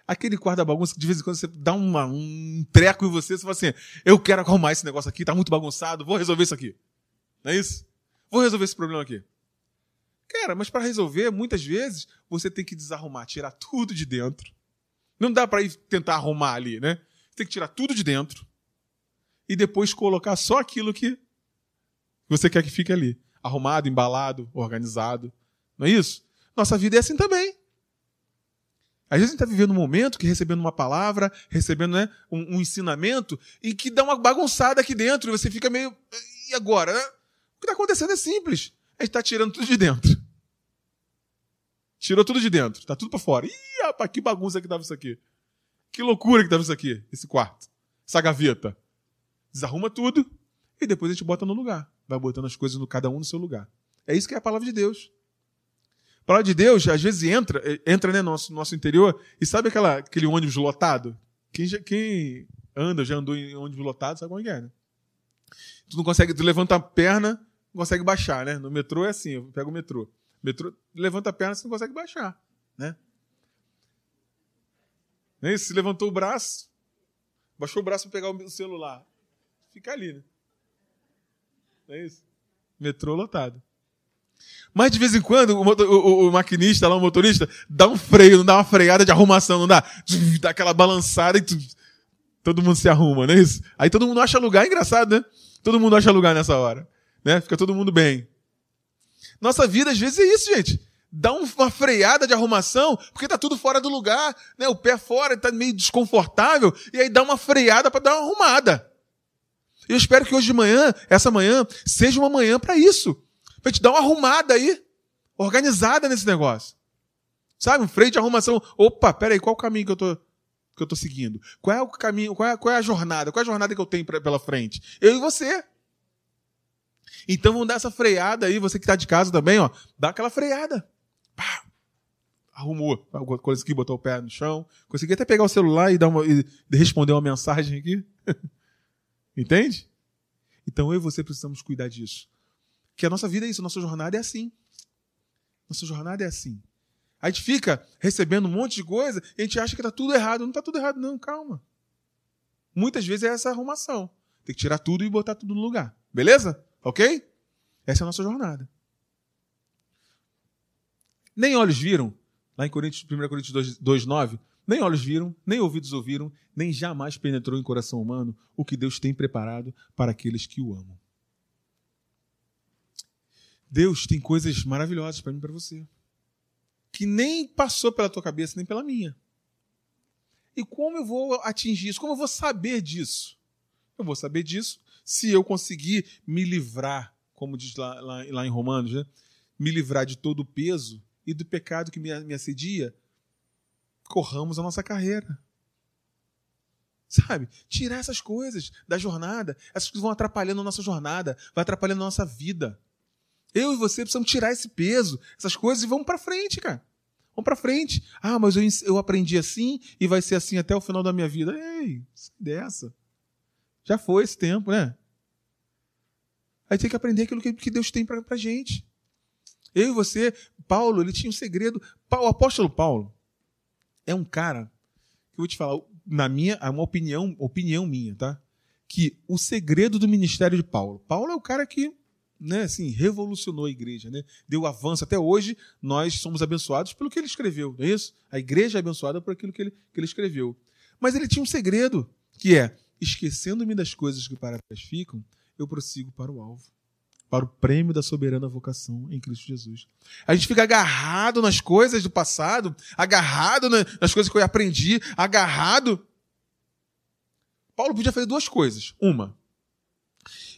Aquele quarto da bagunça que de vez em quando você dá uma- um treco em você, você fala assim: eu quero arrumar esse negócio aqui, tá muito bagunçado, vou resolver isso aqui. Não é isso? Vou resolver esse problema aqui. Cara, mas para resolver, muitas vezes, você tem que desarrumar, tirar tudo de dentro. Não dá para ir tentar arrumar ali, né? Tem que tirar tudo de dentro e depois colocar só aquilo que você quer que fique ali. Arrumado, embalado, organizado. Não é isso? Nossa vida é assim também. Às vezes a gente está vivendo um momento que recebendo uma palavra, recebendo né, um, um ensinamento, e que dá uma bagunçada aqui dentro, e você fica meio. E agora? né? O que está acontecendo é simples. A gente está tirando tudo de dentro. Tirou tudo de dentro, tá tudo para fora. Ih, rapaz, que bagunça que tava isso aqui. Que loucura que tava isso aqui, esse quarto. Essa gaveta. Desarruma tudo e depois a gente bota no lugar. Vai botando as coisas no cada um no seu lugar. É isso que é a palavra de Deus. A palavra de Deus, às vezes, entra, eh, entra né, no nosso, nosso interior, e sabe aquela, aquele ônibus lotado? Quem, já- quem anda, já andou em ônibus lotado, sabe como é é, né? Tu não consegue, tu levanta a perna, não consegue baixar, né? No metrô é assim, eu pego o metrô. Metrô, levanta a perna, você não consegue baixar, né? É isso? Se levantou o braço, baixou o braço para pegar o celular, fica ali, né? Não é isso? Metrô lotado. Mas de vez em quando o, moto- o- o- maquinista lá, o motorista, dá um freio, não dá uma freada de arrumação, não dá? Dá aquela balançada e todo mundo se arruma, não é isso? Aí todo mundo acha lugar, é engraçado, né? Todo mundo acha lugar nessa hora. Né? Fica todo mundo bem. Nossa vida, às vezes, é isso, gente. Dá um- uma freada de arrumação, porque tá tudo fora do lugar, né? O pé fora, tá meio desconfortável, e aí dá uma freada para dar uma arrumada. Eu espero que hoje de manhã, essa manhã, seja uma manhã para isso. Pra gente dar uma arrumada aí, organizada nesse negócio. Sabe? Um freio de arrumação. Opa, peraí, qual o caminho que eu tô, que eu tô seguindo? Qual é o caminho, qual é, qual é a jornada? Qual é a jornada que eu tenho pra- pela frente? Eu e você. Então vamos dar essa freada aí, você que tá de casa também, ó, dá aquela freada. Pá. Arrumou, coisa aqui, botou o pé no chão. Consegui até pegar o celular e, dar uma, e responder uma mensagem aqui. Entende? Então eu e você precisamos cuidar disso. Que a nossa vida é isso, a nossa jornada é assim. Nossa jornada é assim. A gente fica recebendo um monte de coisa e a gente acha que tá tudo errado. Não tá tudo errado, não, calma. Muitas vezes é essa arrumação. Tem que tirar tudo e botar tudo no lugar. Beleza? Ok? Essa é a nossa jornada. Nem olhos viram, lá em Coríntios, 1 Coríntios 2, 2, 9, nem olhos viram, nem ouvidos ouviram, nem jamais penetrou em coração humano o que Deus tem preparado para aqueles que o amam. Deus tem coisas maravilhosas para mim e para você. Que nem passou pela tua cabeça, nem pela minha. E como eu vou atingir isso? Como eu vou saber disso? Eu vou saber disso se eu conseguir me livrar, como diz lá, lá, lá em Romanos, né? me livrar de todo o peso e do pecado que me, me assedia, corramos a nossa carreira. Sabe? Tirar essas coisas da jornada. Essas coisas vão atrapalhando a nossa jornada, vai atrapalhando a nossa vida. Eu e você precisamos tirar esse peso, essas coisas e vamos para frente, cara. Vamos para frente. Ah, mas eu, eu aprendi assim e vai ser assim até o final da minha vida. Ei, dessa. Já foi esse tempo, né? Aí tem que aprender aquilo que, Deus tem pra, pra gente. Eu e você, Paulo, ele tinha um segredo. O apóstolo Paulo é um cara que eu vou te falar, na minha, é uma opinião, opinião minha, tá? Que o segredo do ministério de Paulo. Paulo é o cara que, né, assim, revolucionou a igreja, né? Deu avanço até hoje, nós somos abençoados pelo que ele escreveu, não é isso? A igreja é abençoada por aquilo que ele, que ele escreveu. Mas ele tinha um segredo, que é, esquecendo-me das coisas que para trás ficam, eu prossigo para o alvo para o prêmio da soberana vocação em Cristo Jesus. A gente fica agarrado nas coisas do passado, agarrado na- nas coisas que eu aprendi, agarrado. Paulo podia fazer duas coisas. Uma,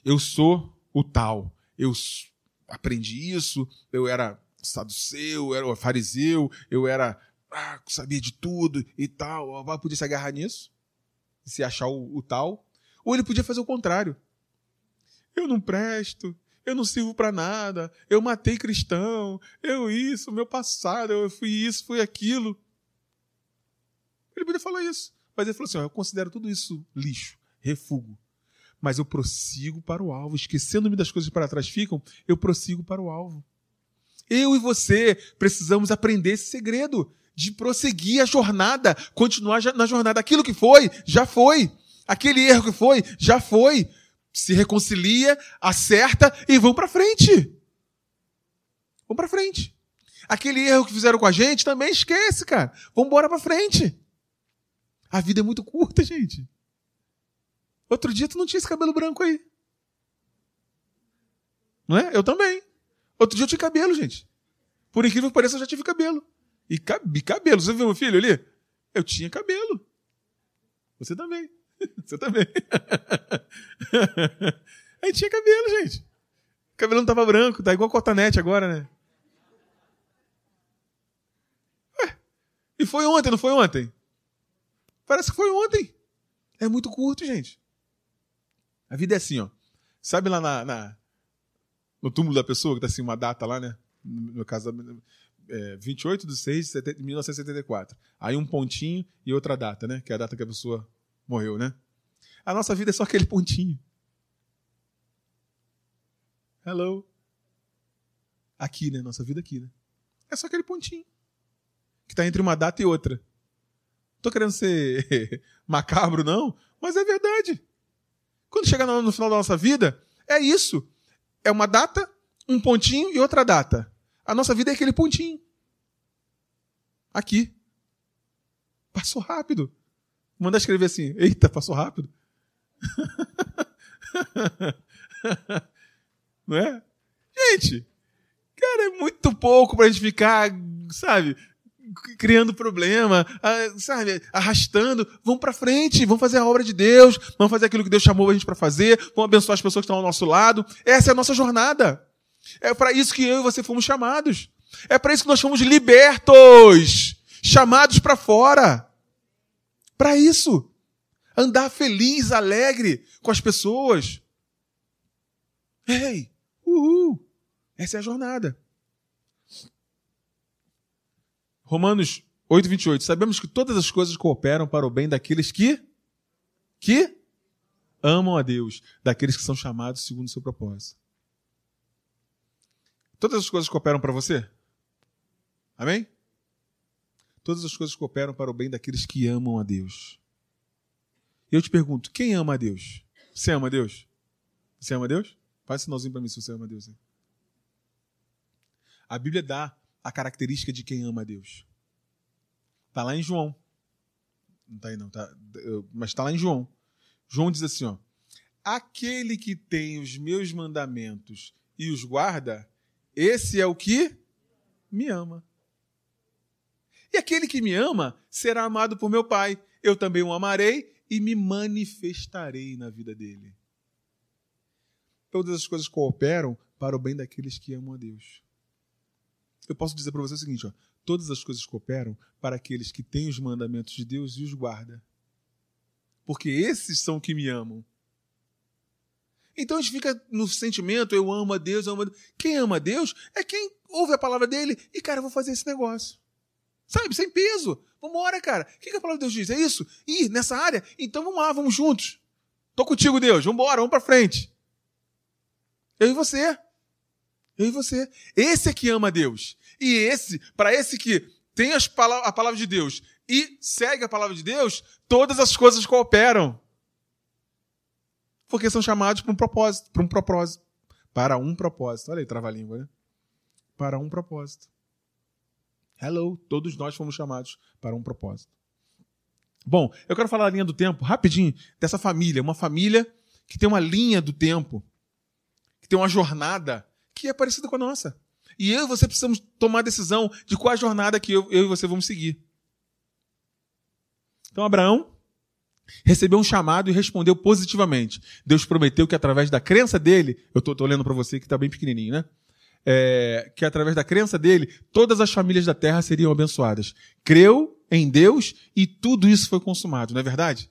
eu sou o tal, eu aprendi isso, eu era saduceu, eu era fariseu, eu era ah, sabia de tudo e tal. Podia se agarrar nisso, se achar o, o tal, ou ele podia fazer o contrário. Eu não presto, eu não sirvo pra nada, eu matei cristão, eu isso, meu passado, eu fui isso, fui aquilo. Ele podia falar isso. Mas ele falou assim: ó, eu considero tudo isso lixo, refugo. Mas eu prossigo para o alvo. Esquecendo-me das coisas que para trás ficam, eu prossigo para o alvo. Eu e você precisamos aprender esse segredo de prosseguir a jornada, continuar na jornada. Aquilo que foi, já foi. Aquele erro que foi, já foi. Se reconcilia, acerta e vão para frente. Vamos para frente. Aquele erro que fizeram com a gente também esquece, cara. Vamos embora para frente. A vida é muito curta, gente. Outro dia tu não tinha esse cabelo branco aí. Não é? Eu também. Outro dia eu tinha cabelo, gente. Por incrível que pareça, eu já tive cabelo. E cabe cabelo. Você viu meu filho ali? Eu tinha cabelo. Você também. Você também. Aí tinha cabelo, gente. O cabelo não tava branco, tá igual cotonete agora, né? Ué, e foi ontem, não foi ontem? Parece que foi ontem. É muito curto, gente. A vida é assim, ó. Sabe lá na, na- no túmulo da pessoa, que tá assim uma data lá, né? No caso, é, 28 de 6 de 1974. Aí um pontinho e outra data, né? Que é a data que a pessoa morreu, né? A nossa vida é só aquele pontinho. Hello. Aqui, né? Nossa vida aqui, né? É só aquele pontinho. Que tá entre uma data e outra. Tô querendo ser macabro, não, mas é verdade. Quando chegar no final da nossa vida, é isso. É uma data, um pontinho e outra data. A nossa vida é aquele pontinho. Aqui. Passou rápido. Manda escrever assim: Eita, passou rápido. Não é? Gente, cara, é muito pouco pra gente ficar, sabe, criando problema, sabe, arrastando. Vamos pra frente, vamos fazer a obra de Deus, vamos fazer aquilo que Deus chamou a gente pra fazer, vamos abençoar as pessoas que estão ao nosso lado. Essa é a nossa jornada. É para isso que eu e você fomos chamados. É para isso que nós fomos libertos, chamados para fora. Para isso. Andar feliz, alegre com as pessoas. Ei, uhul. Essa é a jornada. Romanos 8, 28. Sabemos que todas as coisas cooperam para o bem daqueles que que amam a Deus, daqueles que são chamados segundo o seu propósito. Todas as coisas cooperam para você? Amém? Todas as coisas cooperam para o bem daqueles que amam a Deus. E eu te pergunto, quem ama a Deus? Você ama a Deus? Você ama a Deus? Faz um sinalzinho para mim se você ama a Deus. A Bíblia dá a característica de quem ama a Deus. Está lá em João. Não está aí não, tá, mas está lá em João. João diz assim, ó: Aquele que tem os meus mandamentos e os guarda, esse é o que me ama. E aquele que me ama será amado por meu Pai. Eu também o amarei e me manifestarei na vida dele. Todas as coisas cooperam para o bem daqueles que amam a Deus. Eu posso dizer para você o seguinte: ó, todas as coisas cooperam para aqueles que têm os mandamentos de Deus e os guarda. Porque esses são que me amam. Então a gente fica no sentimento, eu amo a Deus, eu amo a Deus. Quem ama a Deus é quem ouve a palavra dele e, cara, eu vou fazer esse negócio. Sabe, sem peso. Vambora, cara. O que a palavra de Deus diz? É isso? Ih, nessa área? Então vamos lá, vamos juntos. Tô contigo, Deus. Vambora, vamos pra frente. Eu e você. Eu e você. Esse é que ama a Deus. E esse, para esse que tem as pala- a palavra de Deus e segue a palavra de Deus, todas as coisas cooperam. Porque são chamados para um propósito, para um propósito. Para um propósito. Olha aí, trava-língua, né? Para um propósito. Hello, todos nós fomos chamados para um propósito. Bom, eu quero falar a linha do tempo, rapidinho, dessa família. Uma família que tem uma linha do tempo, que tem uma jornada que é parecida com a nossa. E eu e você precisamos tomar a decisão de qual a jornada que eu, eu e você vamos seguir. Então, Abraão recebeu um chamado e respondeu positivamente. Deus prometeu que através da crença dele, eu tô lendo para você que está bem pequenininho, né? É, que através da crença dele, todas as famílias da terra seriam abençoadas. Creu em Deus e tudo isso foi consumado, não é verdade?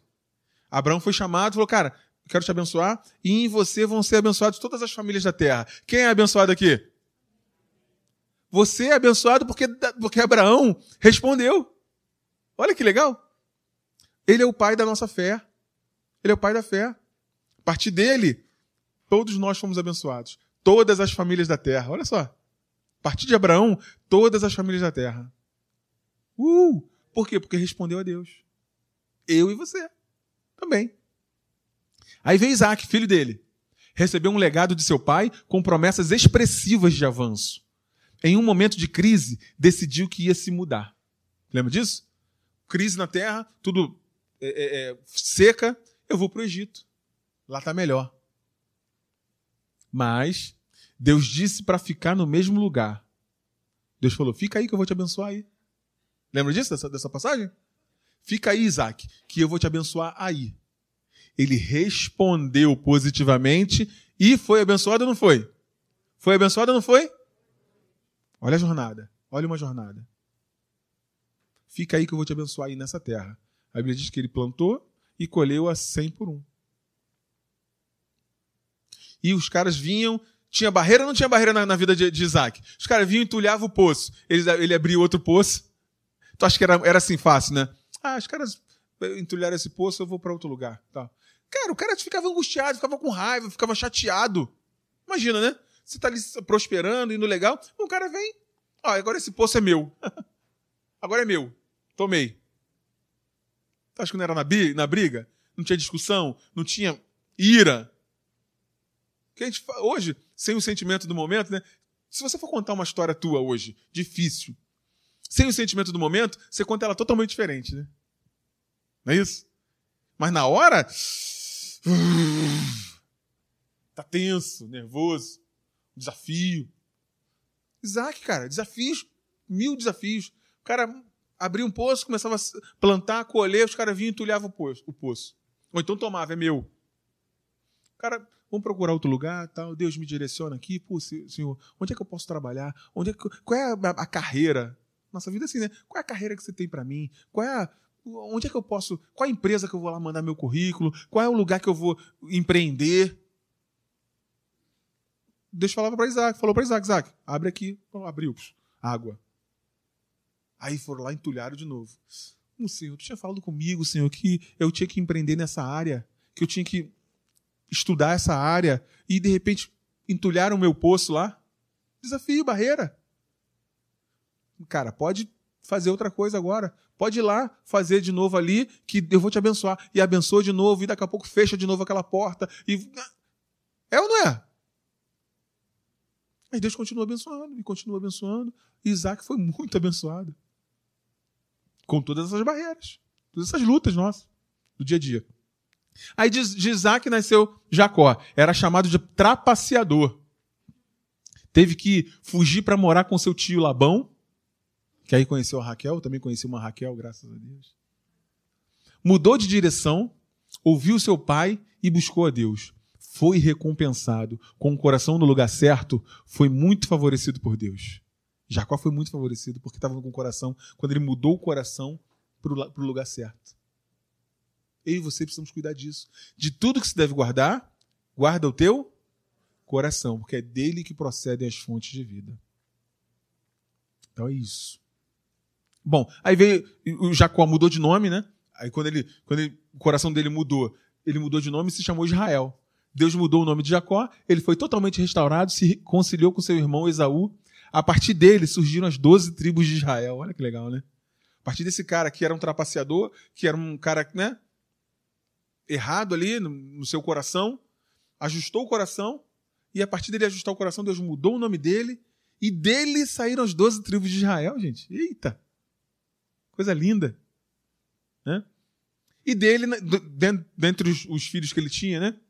Abraão foi chamado e falou, cara, quero te abençoar e em você vão ser abençoadas todas as famílias da terra. Quem é abençoado aqui? Você é abençoado porque, porque Abraão respondeu. Olha que legal. Ele é o pai da nossa fé. Ele é o pai da fé. A partir dele, todos nós fomos abençoados. Todas as famílias da terra. Olha só. A partir de Abraão, todas as famílias da terra. Uh! Por quê? Porque respondeu a Deus. Eu e você. Também. Aí veio Isaac, filho dele. Recebeu um legado de seu pai com promessas expressivas de avanço. Em um momento de crise, decidiu que ia se mudar. Lembra disso? Crise na terra, tudo é, é, é, seca, eu vou para o Egito. Lá está melhor. Mas Deus disse para ficar no mesmo lugar. Deus falou: fica aí que eu vou te abençoar aí. Lembra disso, dessa, dessa passagem? Fica aí, Isaac, que eu vou te abençoar aí. Ele respondeu positivamente e foi abençoado ou não foi? Foi abençoado ou não foi? Olha a jornada. Olha uma jornada. Fica aí que eu vou te abençoar aí nessa terra. A Bíblia diz que ele plantou e colheu a 100 por um. E os caras vinham. Tinha barreira ou não tinha barreira na, na vida de, de, Isaac? Os caras vinham e entulhavam o poço. Ele, ele abria outro poço. Tu acha que era, era assim fácil, né? Ah, os caras entulharam esse poço, eu vou para outro lugar. Tá. Cara, o cara ficava angustiado, ficava com raiva, ficava chateado. Imagina, né? Você tá ali prosperando, indo legal. O cara vem. Ó, agora esse poço é meu. agora é meu. Tomei. Tu acha que não era na, na briga? Não tinha discussão? Não tinha ira? Que a gente, hoje, sem o sentimento do momento, né? Se você for contar uma história tua hoje, difícil, sem o sentimento do momento, você conta ela totalmente diferente, né? Não é isso? Mas na hora. Tá tenso, nervoso, desafio. Isaac, cara, desafios, mil desafios. O cara abria um poço, começava a plantar, colher, os caras vinham e entulhavam o poço, o poço. Ou então tomava, é meu. Cara, vamos procurar outro lugar, tal. Deus me direciona aqui, pô, senhor, onde é que eu posso trabalhar? Onde é que, qual é a, a carreira? Nossa vida é assim, né? Qual é a carreira que você tem para mim? Qual é a, onde é que eu posso, qual é a empresa que eu vou lá mandar meu currículo? Qual é o lugar que eu vou empreender? Deus falava para Isaac, falou para Isaac, Isaac, abre aqui, abriu, água. Aí foram lá e entulharam de novo. O Senhor, tu tinha falado comigo, Senhor, que eu tinha que empreender nessa área, que eu tinha que estudar essa área, e de repente entulharam o meu poço lá. Desafio, barreira. Cara, pode fazer outra coisa agora. Pode ir lá fazer de novo ali, que eu vou te abençoar. E abençoa de novo, e daqui a pouco fecha de novo aquela porta. E... É ou não é? Mas Deus continua abençoando, e continua abençoando. E Isaac foi muito abençoado. Com todas essas barreiras, todas essas lutas nossas, do dia a dia. Aí de, Isaac nasceu Jacó. Era chamado de trapaceador. Teve que fugir para morar com seu tio Labão, que aí conheceu a Raquel, também conheci uma Raquel, graças a Deus. Mudou de direção, ouviu seu pai e buscou a Deus. Foi recompensado. Com o coração no lugar certo, foi muito favorecido por Deus. Jacó foi muito favorecido porque estava com o coração, quando ele mudou o coração para o lugar certo. Eu e você precisamos cuidar disso. De tudo que se deve guardar, guarda o teu coração, porque é dele que procedem as fontes de vida. Então é isso. Bom, aí veio o Jacó mudou de nome, né? Aí quando ele, quando ele, o coração dele mudou, ele mudou de nome e se chamou Israel. Deus mudou o nome de Jacó, ele foi totalmente restaurado, se reconciliou com seu irmão Esaú. A partir dele surgiram as doze tribos de Israel. Olha que legal, né? A partir desse cara que era um trapaceador, que era um cara, né? Errado ali no, seu coração, ajustou o coração, e a partir dele ajustar o coração, Deus mudou o nome dele, e dele saíram as doze tribos de Israel, gente. Eita! Coisa linda. Né? E dele, né, dentre os filhos que ele tinha, né?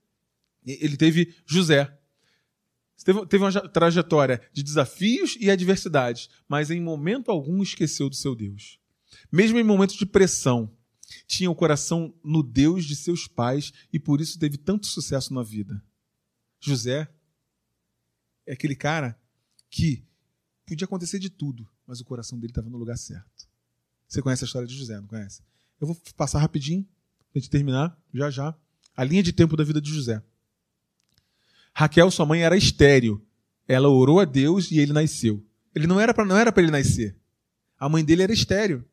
Ele teve José. Teve, teve uma trajetória de desafios e adversidades, mas em momento algum esqueceu do seu Deus. Mesmo em momentos de pressão, tinha o coração no Deus de seus pais e por isso teve tanto sucesso na vida. José é aquele cara que podia acontecer de tudo, mas o coração dele estava no lugar certo. Você conhece a história de José, não conhece? Eu vou passar rapidinho para gente terminar, já já, a linha de tempo da vida de José. Raquel, sua mãe, era estéril. Ela orou a Deus e ele nasceu. Ele não era para não era para ele nascer. A mãe dele era estéril.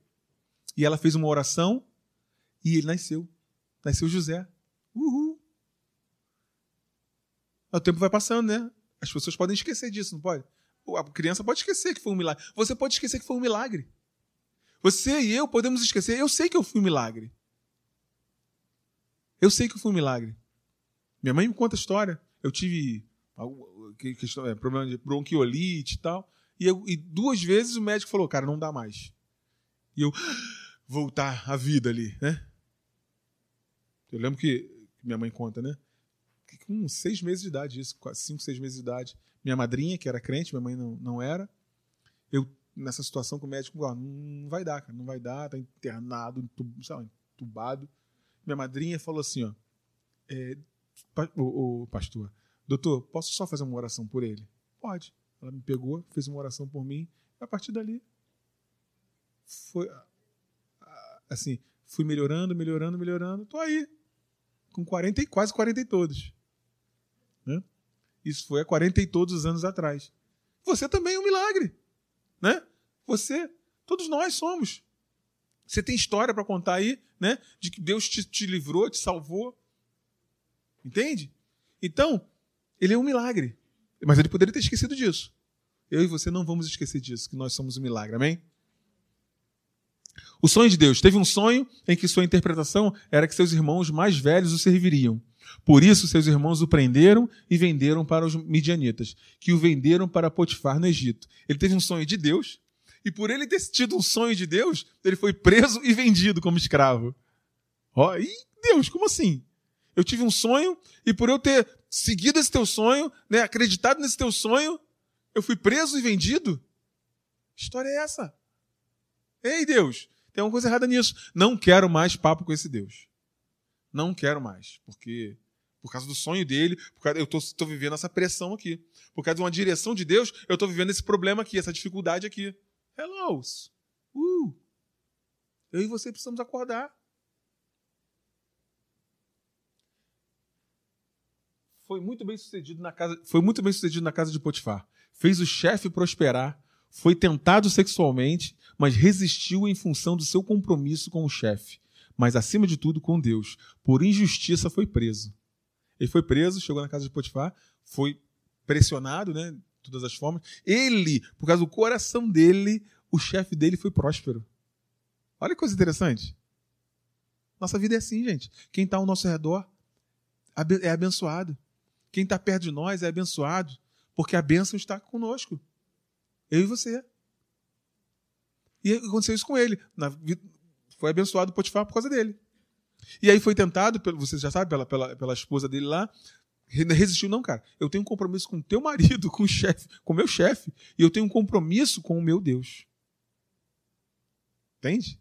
E ela fez uma oração e ele nasceu. Nasceu José. Uhul. O tempo vai passando, né? As pessoas podem esquecer disso, não pode? A criança pode esquecer que foi um milagre. Você pode esquecer que foi um milagre. Você e eu podemos esquecer. Eu sei que eu fui um milagre. Eu sei que eu fui um milagre. Minha mãe me conta a história. Eu tive questão, é, problema de bronquiolite e tal. E, eu- e duas vezes o médico falou, cara, não dá mais. E eu voltar à vida ali, né? Eu lembro que minha mãe conta, né? Com seis meses de idade, isso, cinco, seis meses de idade. Minha madrinha, que era crente, minha mãe não, não era. Eu, nessa situação com o médico, ó, não vai dar, cara, não vai dar, tá internado, entu- sei lá, entubado. Minha madrinha falou assim, ó, é, o, o pastor, doutor, posso só fazer uma oração por ele? Pode. Ela me pegou, fez uma oração por mim, e a partir dali foi assim, fui melhorando, melhorando, melhorando, tô aí com 40 e quase 40 e todos. Né? Isso foi há 40 e todos os anos atrás. Você também é um milagre, né? Você, todos nós somos. Você tem história para contar aí, né? De que Deus te, te livrou, te salvou. Entende? Então, ele é um milagre. Mas ele poderia ter esquecido disso. Eu e você não vamos esquecer disso, que nós somos um milagre. Amém? O sonho de Deus. Teve um sonho em que sua interpretação era que seus irmãos mais velhos o serviriam. Por isso, seus irmãos o prenderam e venderam para os midianitas, que o venderam para Potifar no Egito. Ele teve um sonho de Deus, e por ele ter tido um sonho de Deus, ele foi preso e vendido como escravo. Ó, e Deus, como assim? Eu tive um sonho, e por eu ter seguido esse teu sonho, né, acreditado nesse teu sonho, eu fui preso e vendido? História é essa? Ei, Deus, tem alguma coisa errada nisso. Não quero mais papo com esse Deus. Não quero mais, porque por causa do sonho dele, por causa, eu estou vivendo essa pressão aqui. Por causa de uma direção de Deus, eu estou vivendo esse problema aqui, essa dificuldade aqui. Hello. Uh. Eu e você precisamos acordar. Foi muito bem sucedido na casa, foi muito bem sucedido na casa de Potifar. Fez o chefe prosperar, foi tentado sexualmente, mas resistiu em função do seu compromisso com o chefe, mas acima de tudo com Deus. Por injustiça foi preso. Ele foi preso, chegou na casa de Potifar, foi pressionado, né, de todas as formas. Ele, por causa do coração dele, o chefe dele foi próspero. Olha que coisa interessante. Nossa vida é assim, gente. Quem está ao nosso redor é abençoado. Quem está perto de nós é abençoado, porque a bênção está conosco. Eu e você. E aconteceu isso com ele. Foi abençoado Potifar por causa dele. E aí foi tentado, você já sabe, pela, pela, pela esposa dele lá. Re- Resistiu, não, cara. Eu tenho um compromisso com o teu marido, com o chefe, com o meu chefe. E eu tenho um compromisso com o meu Deus. Entende?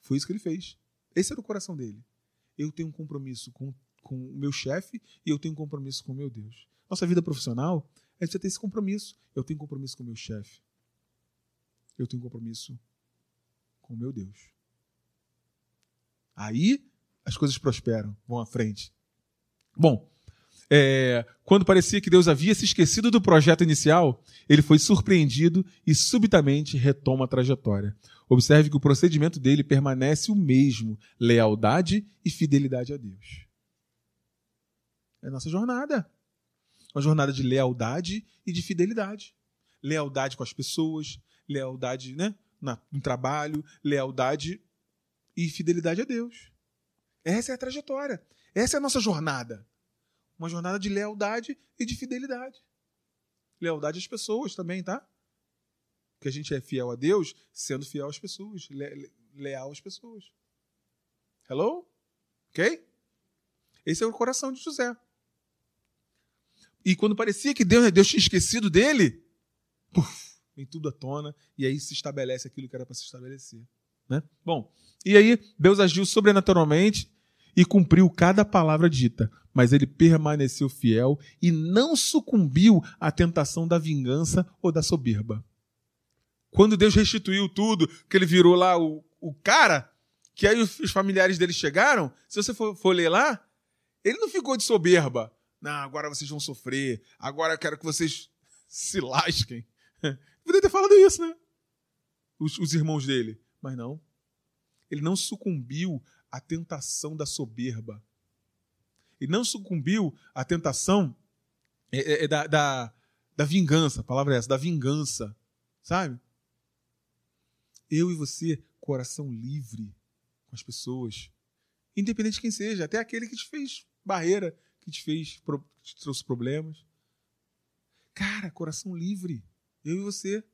Foi isso que ele fez. Esse era o coração dele. Eu tenho um compromisso com, com o meu chefe e eu tenho um compromisso com o meu Deus. Nossa vida profissional é você ter esse compromisso. Eu tenho compromisso com o meu chefe. Eu tenho compromisso com o meu Deus. Aí as coisas prosperam, vão à frente. Bom, é, quando parecia que Deus havia se esquecido do projeto inicial, ele foi surpreendido e subitamente retoma a trajetória. Observe que o procedimento dele permanece o mesmo: lealdade e fidelidade a Deus. É a nossa jornada. Uma jornada de lealdade e de fidelidade. Lealdade com as pessoas, lealdade né, no trabalho, lealdade e fidelidade a Deus. Essa é a trajetória. Essa é a nossa jornada. Uma jornada de lealdade e de fidelidade. Lealdade às pessoas também, tá? Porque a gente é fiel a Deus sendo fiel às pessoas, le- leal às pessoas. Hello? Ok? Esse é o coração de José. E quando parecia que Deus, Deus tinha esquecido dele, puf, vem tudo à tona e aí se estabelece aquilo que era para se estabelecer. Né? Bom, e aí Deus agiu sobrenaturalmente e cumpriu cada palavra dita, mas ele permaneceu fiel e não sucumbiu à tentação da vingança ou da soberba. Quando Deus restituiu tudo, que ele virou lá o, o cara, que aí os familiares dele chegaram, se você for, for ler lá, ele não ficou de soberba. Não, agora vocês vão sofrer, agora eu quero que vocês se lasquem. Poderia ter falado isso, né? Os, os irmãos dele. Mas não. Ele não sucumbiu à tentação da soberba. Ele não sucumbiu à tentação é, é, é, da, da, da vingança. A palavra é essa, da vingança. Sabe? Eu e você, coração livre com as pessoas. Independente de quem seja, até aquele que te fez barreira, que te fez, que te trouxe problemas. Cara, coração livre. Eu e você.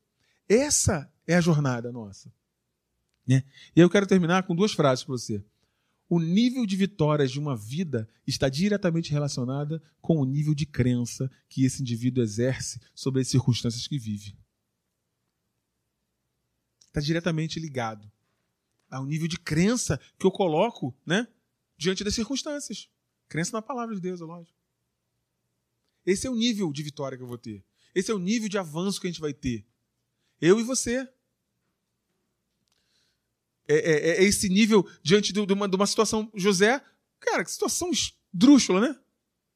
Essa é a jornada nossa. Né? E eu quero terminar com duas frases para você. O nível de vitórias de uma vida está diretamente relacionada com o nível de crença que esse indivíduo exerce sobre as circunstâncias que vive. Está diretamente ligado ao nível de crença que eu coloco né, diante das circunstâncias. Crença na palavra de Deus, é lógico. Esse é o nível de vitória que eu vou ter. Esse é o nível de avanço que a gente vai ter. Eu e você. É, é, é esse nível diante de uma, de uma situação. José, cara, que situação esdrúxula, né?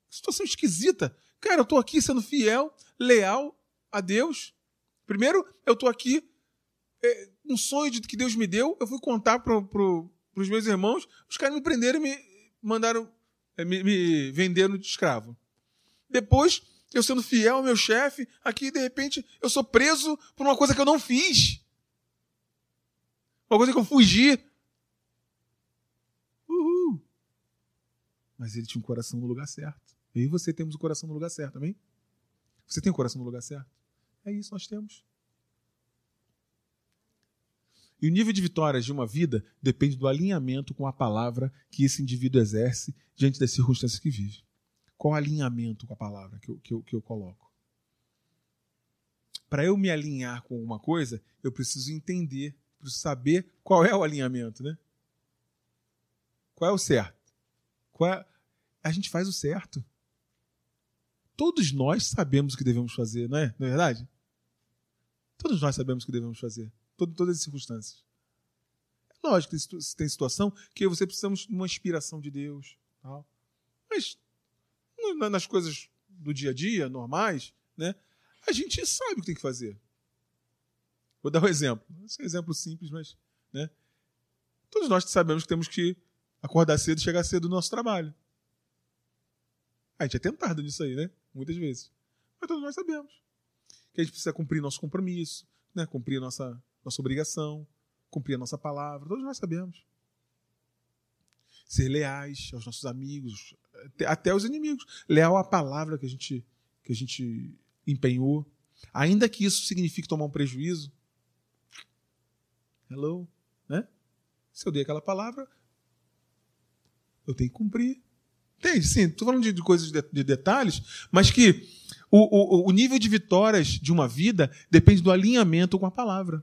Situação esquisita. Cara, eu tô aqui sendo fiel, leal a Deus. Primeiro, eu tô aqui. É, um sonho que Deus me deu, eu fui contar para pro, os meus irmãos, os caras me prenderam e me mandaram. É, me, me venderam de escravo. Depois, eu sendo fiel ao meu chefe, aqui de repente eu sou preso por uma coisa que eu não fiz. Uma coisa que eu fugi. Uhul. Mas ele tinha um coração no lugar certo. Eu e você temos o coração no lugar certo, amém? Você tem o coração no lugar certo? É isso, nós temos. E o nível de vitórias de uma vida depende do alinhamento com a palavra que esse indivíduo exerce diante das circunstâncias que vive. Qual alinhamento com a palavra que eu, que eu, que eu coloco? Para eu me alinhar com alguma coisa, eu preciso entender, preciso saber qual é o alinhamento, né? Qual é o certo? Qual é... A gente faz o certo. Todos nós sabemos o que devemos fazer, não é? Não é verdade? Todos nós sabemos o que devemos fazer. Todas as circunstâncias. É lógico que tem situação que você precisamos de uma inspiração de Deus. Tal. Mas nas coisas do dia a dia, normais, né? A gente sabe o que tem que fazer. Vou dar um exemplo. Esse é um exemplo simples, mas. Né? Todos nós sabemos que temos que acordar cedo e chegar cedo no nosso trabalho. A gente é tentado nisso aí, né? Muitas vezes. Mas todos nós sabemos que a gente precisa cumprir nosso compromisso, né? cumprir nossa, nossa obrigação, cumprir a nossa palavra. Todos nós sabemos. Ser leais aos nossos amigos, até os inimigos. Leal à palavra que a gente, que a gente empenhou. Ainda que isso signifique tomar um prejuízo. Hello? Né? Se eu dei aquela palavra, eu tenho que cumprir. Entende? Sim, estou falando de, de coisas de, de, detalhes, mas que o, o, o nível de vitórias de uma vida depende do alinhamento com a palavra.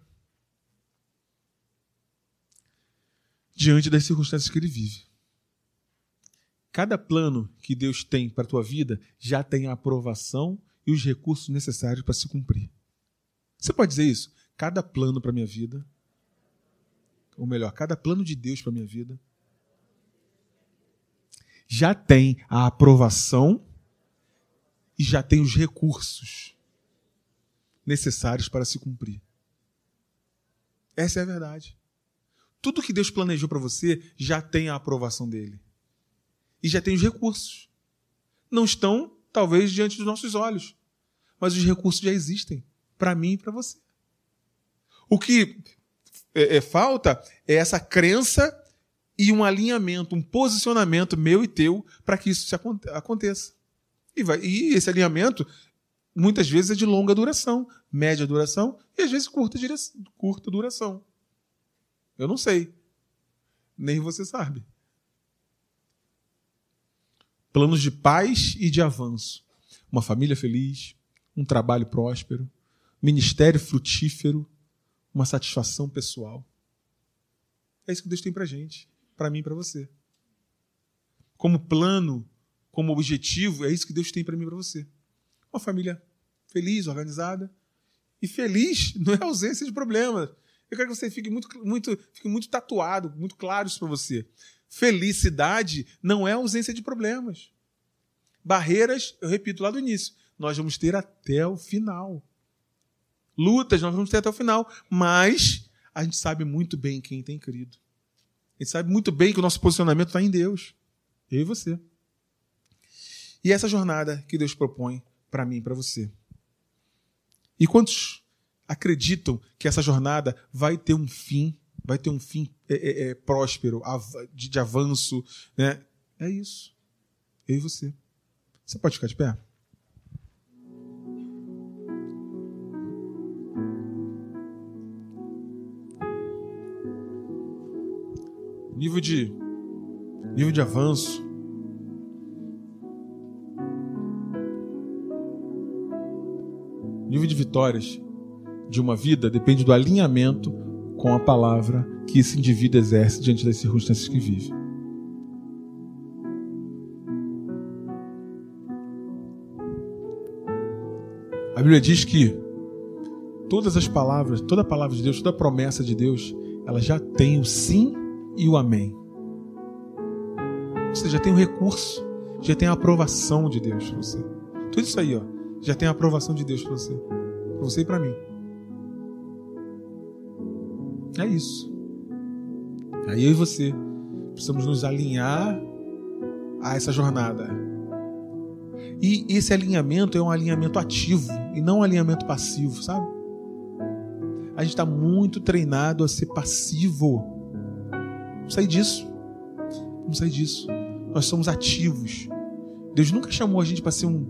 Diante das circunstâncias que ele vive. Cada plano que Deus tem para a tua vida já tem a aprovação e os recursos necessários para se cumprir. Você pode dizer isso? Cada plano para a minha vida, ou melhor, cada plano de Deus para a minha vida, já tem a aprovação e já tem os recursos necessários para se cumprir. Essa é a verdade. Tudo que Deus planejou para você já tem a aprovação dele e já tem os recursos. Não estão, talvez, diante dos nossos olhos, mas os recursos já existem para mim e para você. O que é, é, falta é essa crença e um alinhamento, um posicionamento meu e teu para que isso aconteça. E, vai, e esse alinhamento muitas vezes é de longa duração, média duração e às vezes curta, curta duração. Eu não sei. Nem você sabe planos de paz e de avanço, uma família feliz, um trabalho próspero, ministério frutífero, uma satisfação pessoal. É isso que Deus tem pra gente, pra mim e pra você. Como plano, como objetivo, é isso que Deus tem pra mim e pra você. Uma família feliz, organizada. E feliz não é ausência de problemas. Eu quero que você fique muito, muito, fique muito tatuado, muito claro isso para você. Felicidade não é ausência de problemas. Barreiras, eu repito lá do início, nós vamos ter até o final. Lutas nós vamos ter até o final, mas a gente sabe muito bem quem tem crido. A gente sabe muito bem que o nosso posicionamento está em Deus. Eu e você. E essa jornada que Deus propõe para mim e para você. E quantos acreditam que essa jornada vai ter um fim, vai ter um fim é, é, é, próspero, de, de avanço, né? É isso. Eu e você. Você pode ficar de pé? Nível de nível de avanço. Nível de vitórias de uma vida depende do alinhamento com a palavra que esse indivíduo exerce diante das circunstâncias que vive. A Bíblia diz que todas as palavras, toda a palavra de Deus, toda a promessa de Deus, ela já tem o sim e o amém. Você já tem o recurso, já tem a aprovação de Deus para você. Tudo isso aí, ó, já tem a aprovação de Deus para você, para você e para mim. É isso. Aí eu e você precisamos nos alinhar a essa jornada. E esse alinhamento é um alinhamento ativo e não um alinhamento passivo, sabe? A gente está muito treinado a ser passivo. Vamos sair disso. Vamos sair disso. Nós somos ativos. Deus nunca chamou a gente para ser um,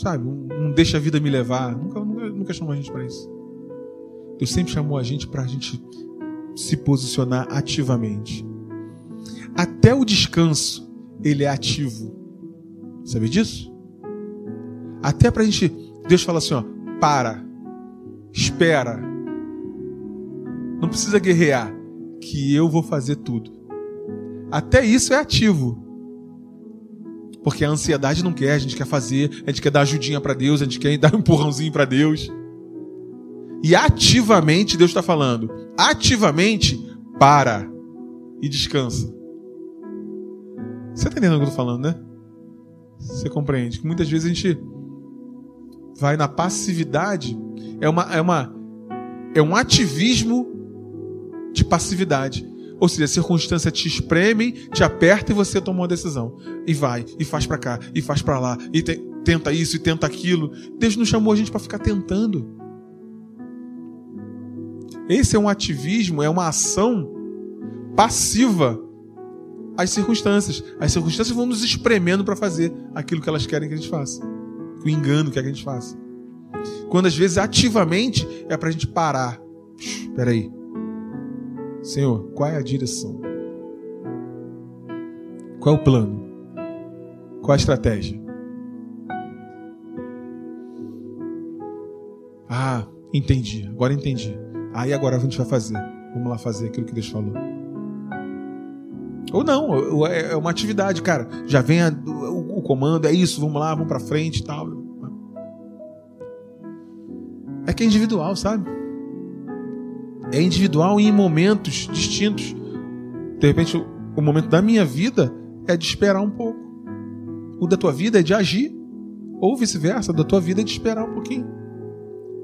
sabe, um, um deixa a vida me levar. Nunca, nunca, nunca chamou a gente para isso. Deus sempre chamou a gente para a gente se posicionar ativamente. Até o descanso, ele é ativo. Sabe disso? Até pra gente. Deus fala assim: ó, para, espera. Não precisa guerrear, que eu vou fazer tudo. Até isso é ativo. Porque a ansiedade não quer, a gente quer fazer, a gente quer dar ajudinha para Deus, a gente quer dar um empurrãozinho para Deus. E ativamente Deus está falando, ativamente para e descansa. Você está entendendo o que eu estou falando, né? Você compreende que muitas vezes a gente vai na passividade, é uma é uma é um ativismo de passividade. Ou seja, a circunstância te espreme, te aperta e você toma uma decisão. E vai, e faz para cá, e faz para lá, e te- tenta isso e tenta aquilo. Deus não chamou a gente para ficar tentando. Esse é um ativismo, é uma ação passiva às circunstâncias. As circunstâncias vão nos espremendo para fazer aquilo que elas querem que a gente faça. O engano que a gente faça. Quando às vezes ativamente é para a gente parar. Espera aí. Senhor, qual é a direção? Qual é o plano? Qual é a estratégia? Ah, entendi. Agora entendi. Aí agora a gente vai fazer. Vamos lá fazer aquilo que Deus falou. Ou não, é é uma atividade, cara. Já vem a- o, o comando, é isso, vamos lá, vamos pra frente e tal. É que é individual, sabe? É individual e em momentos distintos. De repente, o, o momento da minha vida é de esperar um pouco. O da tua vida é de agir. Ou vice-versa, da tua vida é de esperar um pouquinho.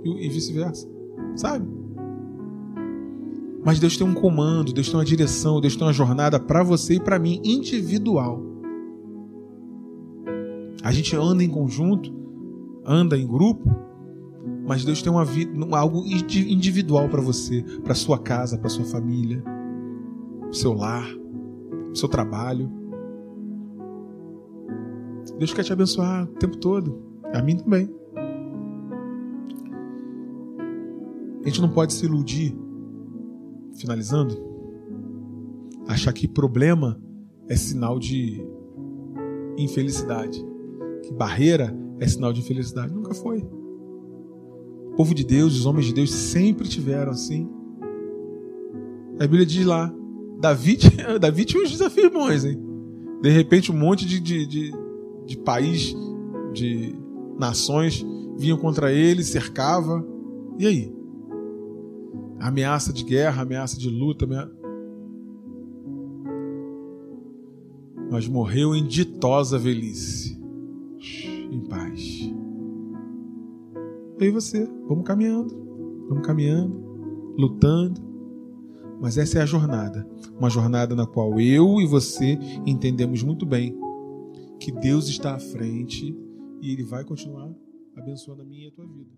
E, e vice-versa. Sabe? Mas Deus tem um comando, Deus tem uma direção, Deus tem uma jornada para você e para mim, individual. A gente anda em conjunto, anda em grupo, mas Deus tem uma vida, algo indi- individual para você, para sua casa, para sua família, pro seu lar, pro seu trabalho. Deus quer te abençoar o tempo todo, a mim também. A gente não pode se iludir finalizando, achar que problema é sinal de infelicidade, que barreira é sinal de infelicidade. Nunca foi. O povo de Deus, os homens de Deus sempre tiveram assim. A Bíblia diz lá, Davi, tinha- Davi tinha uns desafios bons, hein? De repente, um monte de, de, de, de país, de nações vinham contra ele, cercava. E aí? Ameaça de guerra, ameaça de luta. Mas morreu em ditosa velhice. Em paz. Eu e você, vamos caminhando, vamos caminhando, lutando. Mas essa é a jornada. Uma jornada na qual eu e você entendemos muito bem que Deus está à frente e Ele vai continuar abençoando a minha e a tua vida.